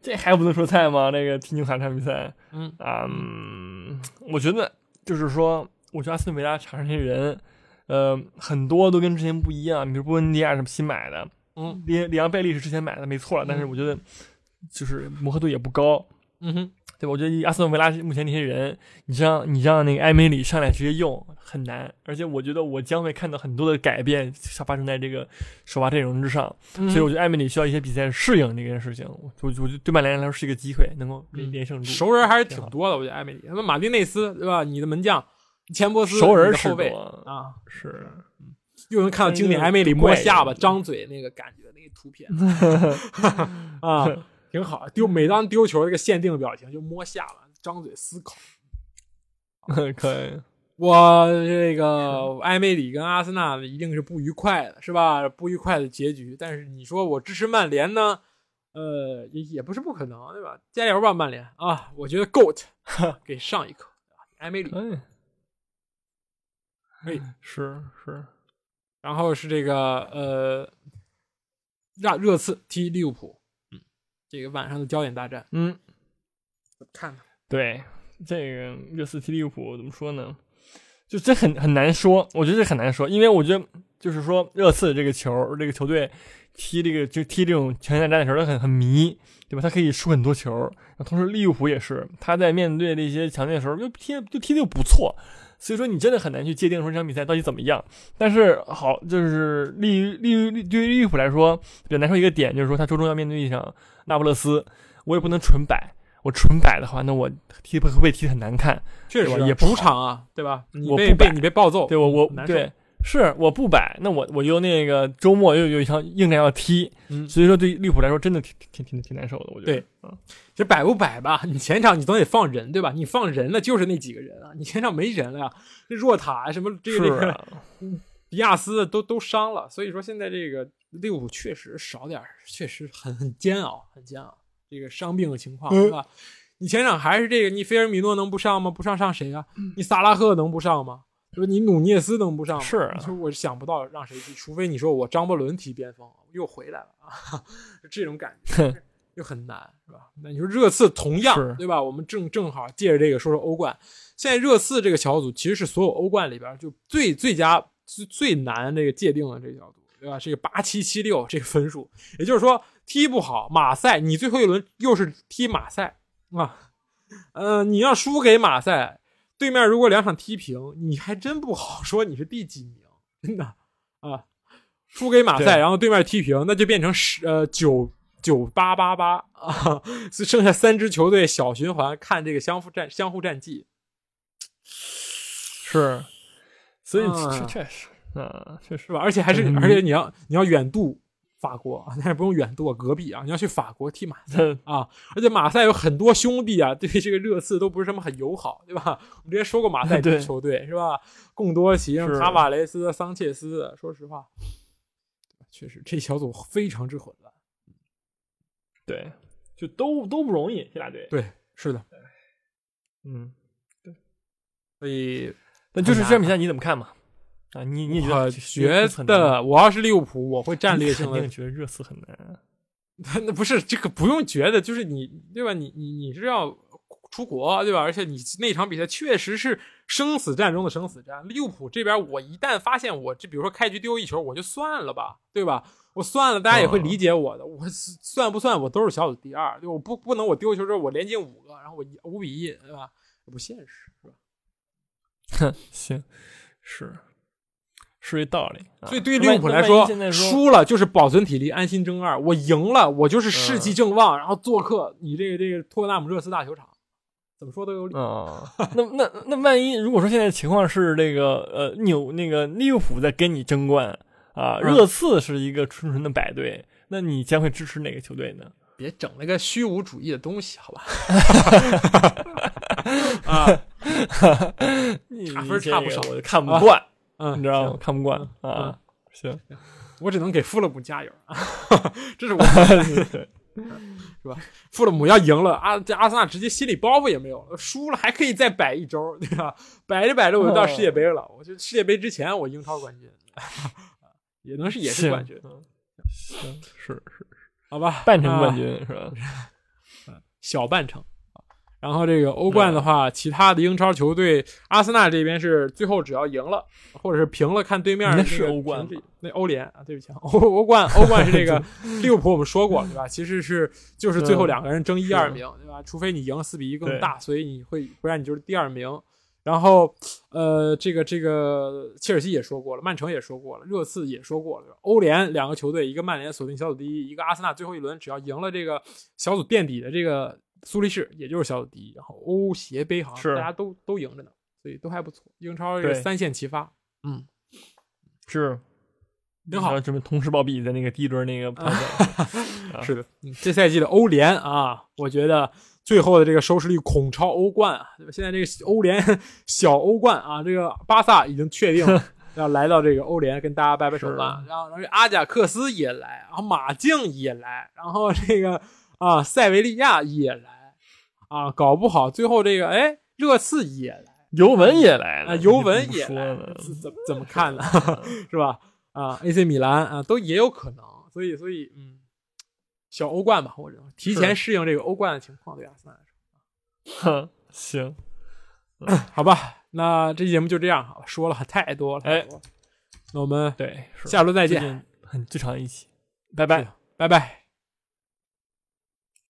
这还不能说菜吗？那个踢纽卡场比赛，
嗯
啊，我觉得就是说。我觉得阿斯顿维拉场上这些人，呃，很多都跟之前不一样。比如波恩迪亚什么新买的，
嗯，
里里昂贝利是之前买的，没错。但是我觉得，就是磨合度也不高，
嗯哼，
对吧？我觉得阿斯顿维拉目前这些人，你让你让那个艾梅里上来直接用很难。而且我觉得我将会看到很多的改变发生在这个首发阵容之上，所以我觉得艾梅里需要一些比赛适应这件事情。我我觉得对曼联来说是一个机会，能够连胜住。
熟人还是挺多的，我觉得艾梅里，那马丁内斯对吧？你的门将。钱伯斯
熟人
后卫
啊，是，
又能看到经典艾梅里摸下巴、张嘴那个感觉，那个图片 啊，挺好。丢每当丢球，这个限定表情就摸下巴、张嘴思考。
可以，
我这个埃梅里跟阿森纳一定是不愉快的，是吧？不愉快的结局。但是你说我支持曼联呢？呃，也也不是不可能，对吧？加油吧，曼联啊！我觉得 GOAT 给上一课，埃梅里。哎，
是是，
然后是这个呃，热热刺踢利物浦，嗯，这个晚上的焦点大战，
嗯，
看看。
对这个热刺踢利物浦怎么说呢？就这很很难说，我觉得这很难说，因为我觉得就是说热刺这个球，这个球队踢这个就踢这种强强战的时候，他很很迷，对吧？他可以输很多球，同时利物浦也是，他在面对这些强队的时候，就踢就踢的又不错。所以说你真的很难去界定说这场比赛到底怎么样。但是好，就是利利利对于利物浦来说比较难受一个点，就是说他周中要面对一场那不勒斯，我也不能纯摆。我纯摆的话，那我踢会不会踢很难看？
确实
也
主场啊，对吧？
我不
被你被暴揍，
对我我对。是我不摆，那我我又那个周末又有一场硬战要踢，
嗯，
所以说对利物浦来说真的挺挺挺挺难受的，我觉得。
对，嗯，其实摆不摆吧，你前场你总得放人，对吧？你放人了就是那几个人啊，你前场没人了呀，这若塔什么这个这个，迪亚斯都都伤了，所以说现在这个利物浦确实少点确实很很煎熬，很煎熬。这个伤病的情况是吧？你前场还是这个，你菲尔米诺能不上吗？不上上谁啊？你萨拉赫能不上吗？说你努涅斯能不上吗？
是，
就我想不到让谁踢，除非你说我张伯伦踢边锋又回来了啊，这种感觉就很难，是吧？那你说热刺同样对吧？我们正正好借着这个说说欧冠。现在热刺这个小组其实是所有欧冠里边就最最佳最最难这个界定的这个小组，对吧？这个八七七六这个分数，也就是说踢不好马赛，你最后一轮又是踢马赛啊，呃，你要输给马赛。对面如果两场踢平，你还真不好说你是第几名，真的啊！输给马赛，然后对面踢平，那就变成十呃九九八八八啊，剩下三支球队小循环看这个相互战相互战绩，
是，所以确确实啊，确实。
吧，而且还是而且你要你要远渡法国，但是不用远渡，隔壁啊，你要去法国踢马赛啊，而且马赛有很多兄弟啊，对这个热刺都不是什么很友好，对吧？我们之前说过马赛
对
球队是吧？贡多齐、卡瓦雷斯、桑切斯，说实话，确实这小组非常之混乱。
对，就都都不容易，这俩队。
对，是的，
嗯，对
所以
那就是这场比赛你怎么看嘛？啊，你你觉得
我觉得我要是利物浦，我会战略性的
肯定觉得热刺很难。啊
那不是这个不用觉得，就是你对吧？你你你是要出国对吧？而且你那场比赛确实是生死战中的生死战。利物浦这边，我一旦发现我这比如说开局丢一球，我就算了吧，对吧？我算了，大家也会理解我的。我算不算我都是小组第二，对我不不能我丢球之后我连进五个，然后我一五比一，对吧？不现实，是吧？
哼，行，是是一道理。啊
所以对于利物浦来说，输了就是保存体力，安心争二；我赢了，我就是士气正旺，然后做客你这个这个托特纳姆热刺大球场，怎么说都有理。
啊，那那那万一如果说现在情况是这个呃纽那个利物浦在跟你争冠啊，
嗯
热刺是一个纯纯的百队，那你将会支持哪个球队呢？
别整那个虚无主义的东西，好吧？啊，
你
差分差不少
个我就看不惯，
嗯，
你知道吗？看不惯啊。行，
我只能给富勒姆加油啊！这是我
对，
富勒姆要赢了，阿这阿森纳直接心理包袱也没有了，输了还可以再摆一周，对吧？摆着摆着我就到世界杯了。我觉得世界杯之前我英超冠军，也能是也是冠军，
嗯行，是是
好吧？
半程冠
啊
军是吧？
小半程。然后这个欧冠的话，其他的英超球队，阿森纳这边是最后只要赢了，或者是平了，看对面
那
个
是欧冠
那欧联啊，对不起啊，欧 欧冠欧冠是这个 利物浦，我们说过对吧？其实是就是最后两个人争一二名对吧？除非你赢四比一更大，所以你会不然你就是第二名。然后呃，这个这个切尔西也说过了，曼城也说过了，热刺也说过了，欧联两个球队，一个曼联锁定小组第一，一个阿森纳最后一轮只要赢了这个小组垫底的这个苏黎世，也就是小组第一。然后欧协杯好像大家都都赢着呢，所以都还不错。英超三线齐发，嗯，
是。
挺好
然后准备同时暴毙在那个第一轮那个
是的，嗯这赛季的欧联啊，我觉得最后的这个收视率恐超欧冠啊，对吧？现在这个欧联 小欧冠啊，这个巴萨已经确定要来到这个欧联跟大家掰掰手腕，然后然后阿贾克斯也来，然后马竞也来，然后这个啊塞维利亚也来啊，搞不好最后这个哎热刺也来。
尤文也来了，
啊，尤文也来
怎么，
怎么看呢？是吧？啊，AC 米兰啊，都也有可能，所以所以嗯，小欧冠吧，我认为提前适应这个欧冠的情况，对阿森纳来说，
哼，行，
好吧？那这期节目就这样，好了，说了太多了，太多了那我们
对，
下周再见，
最近很最长的一期，拜拜。
拜拜。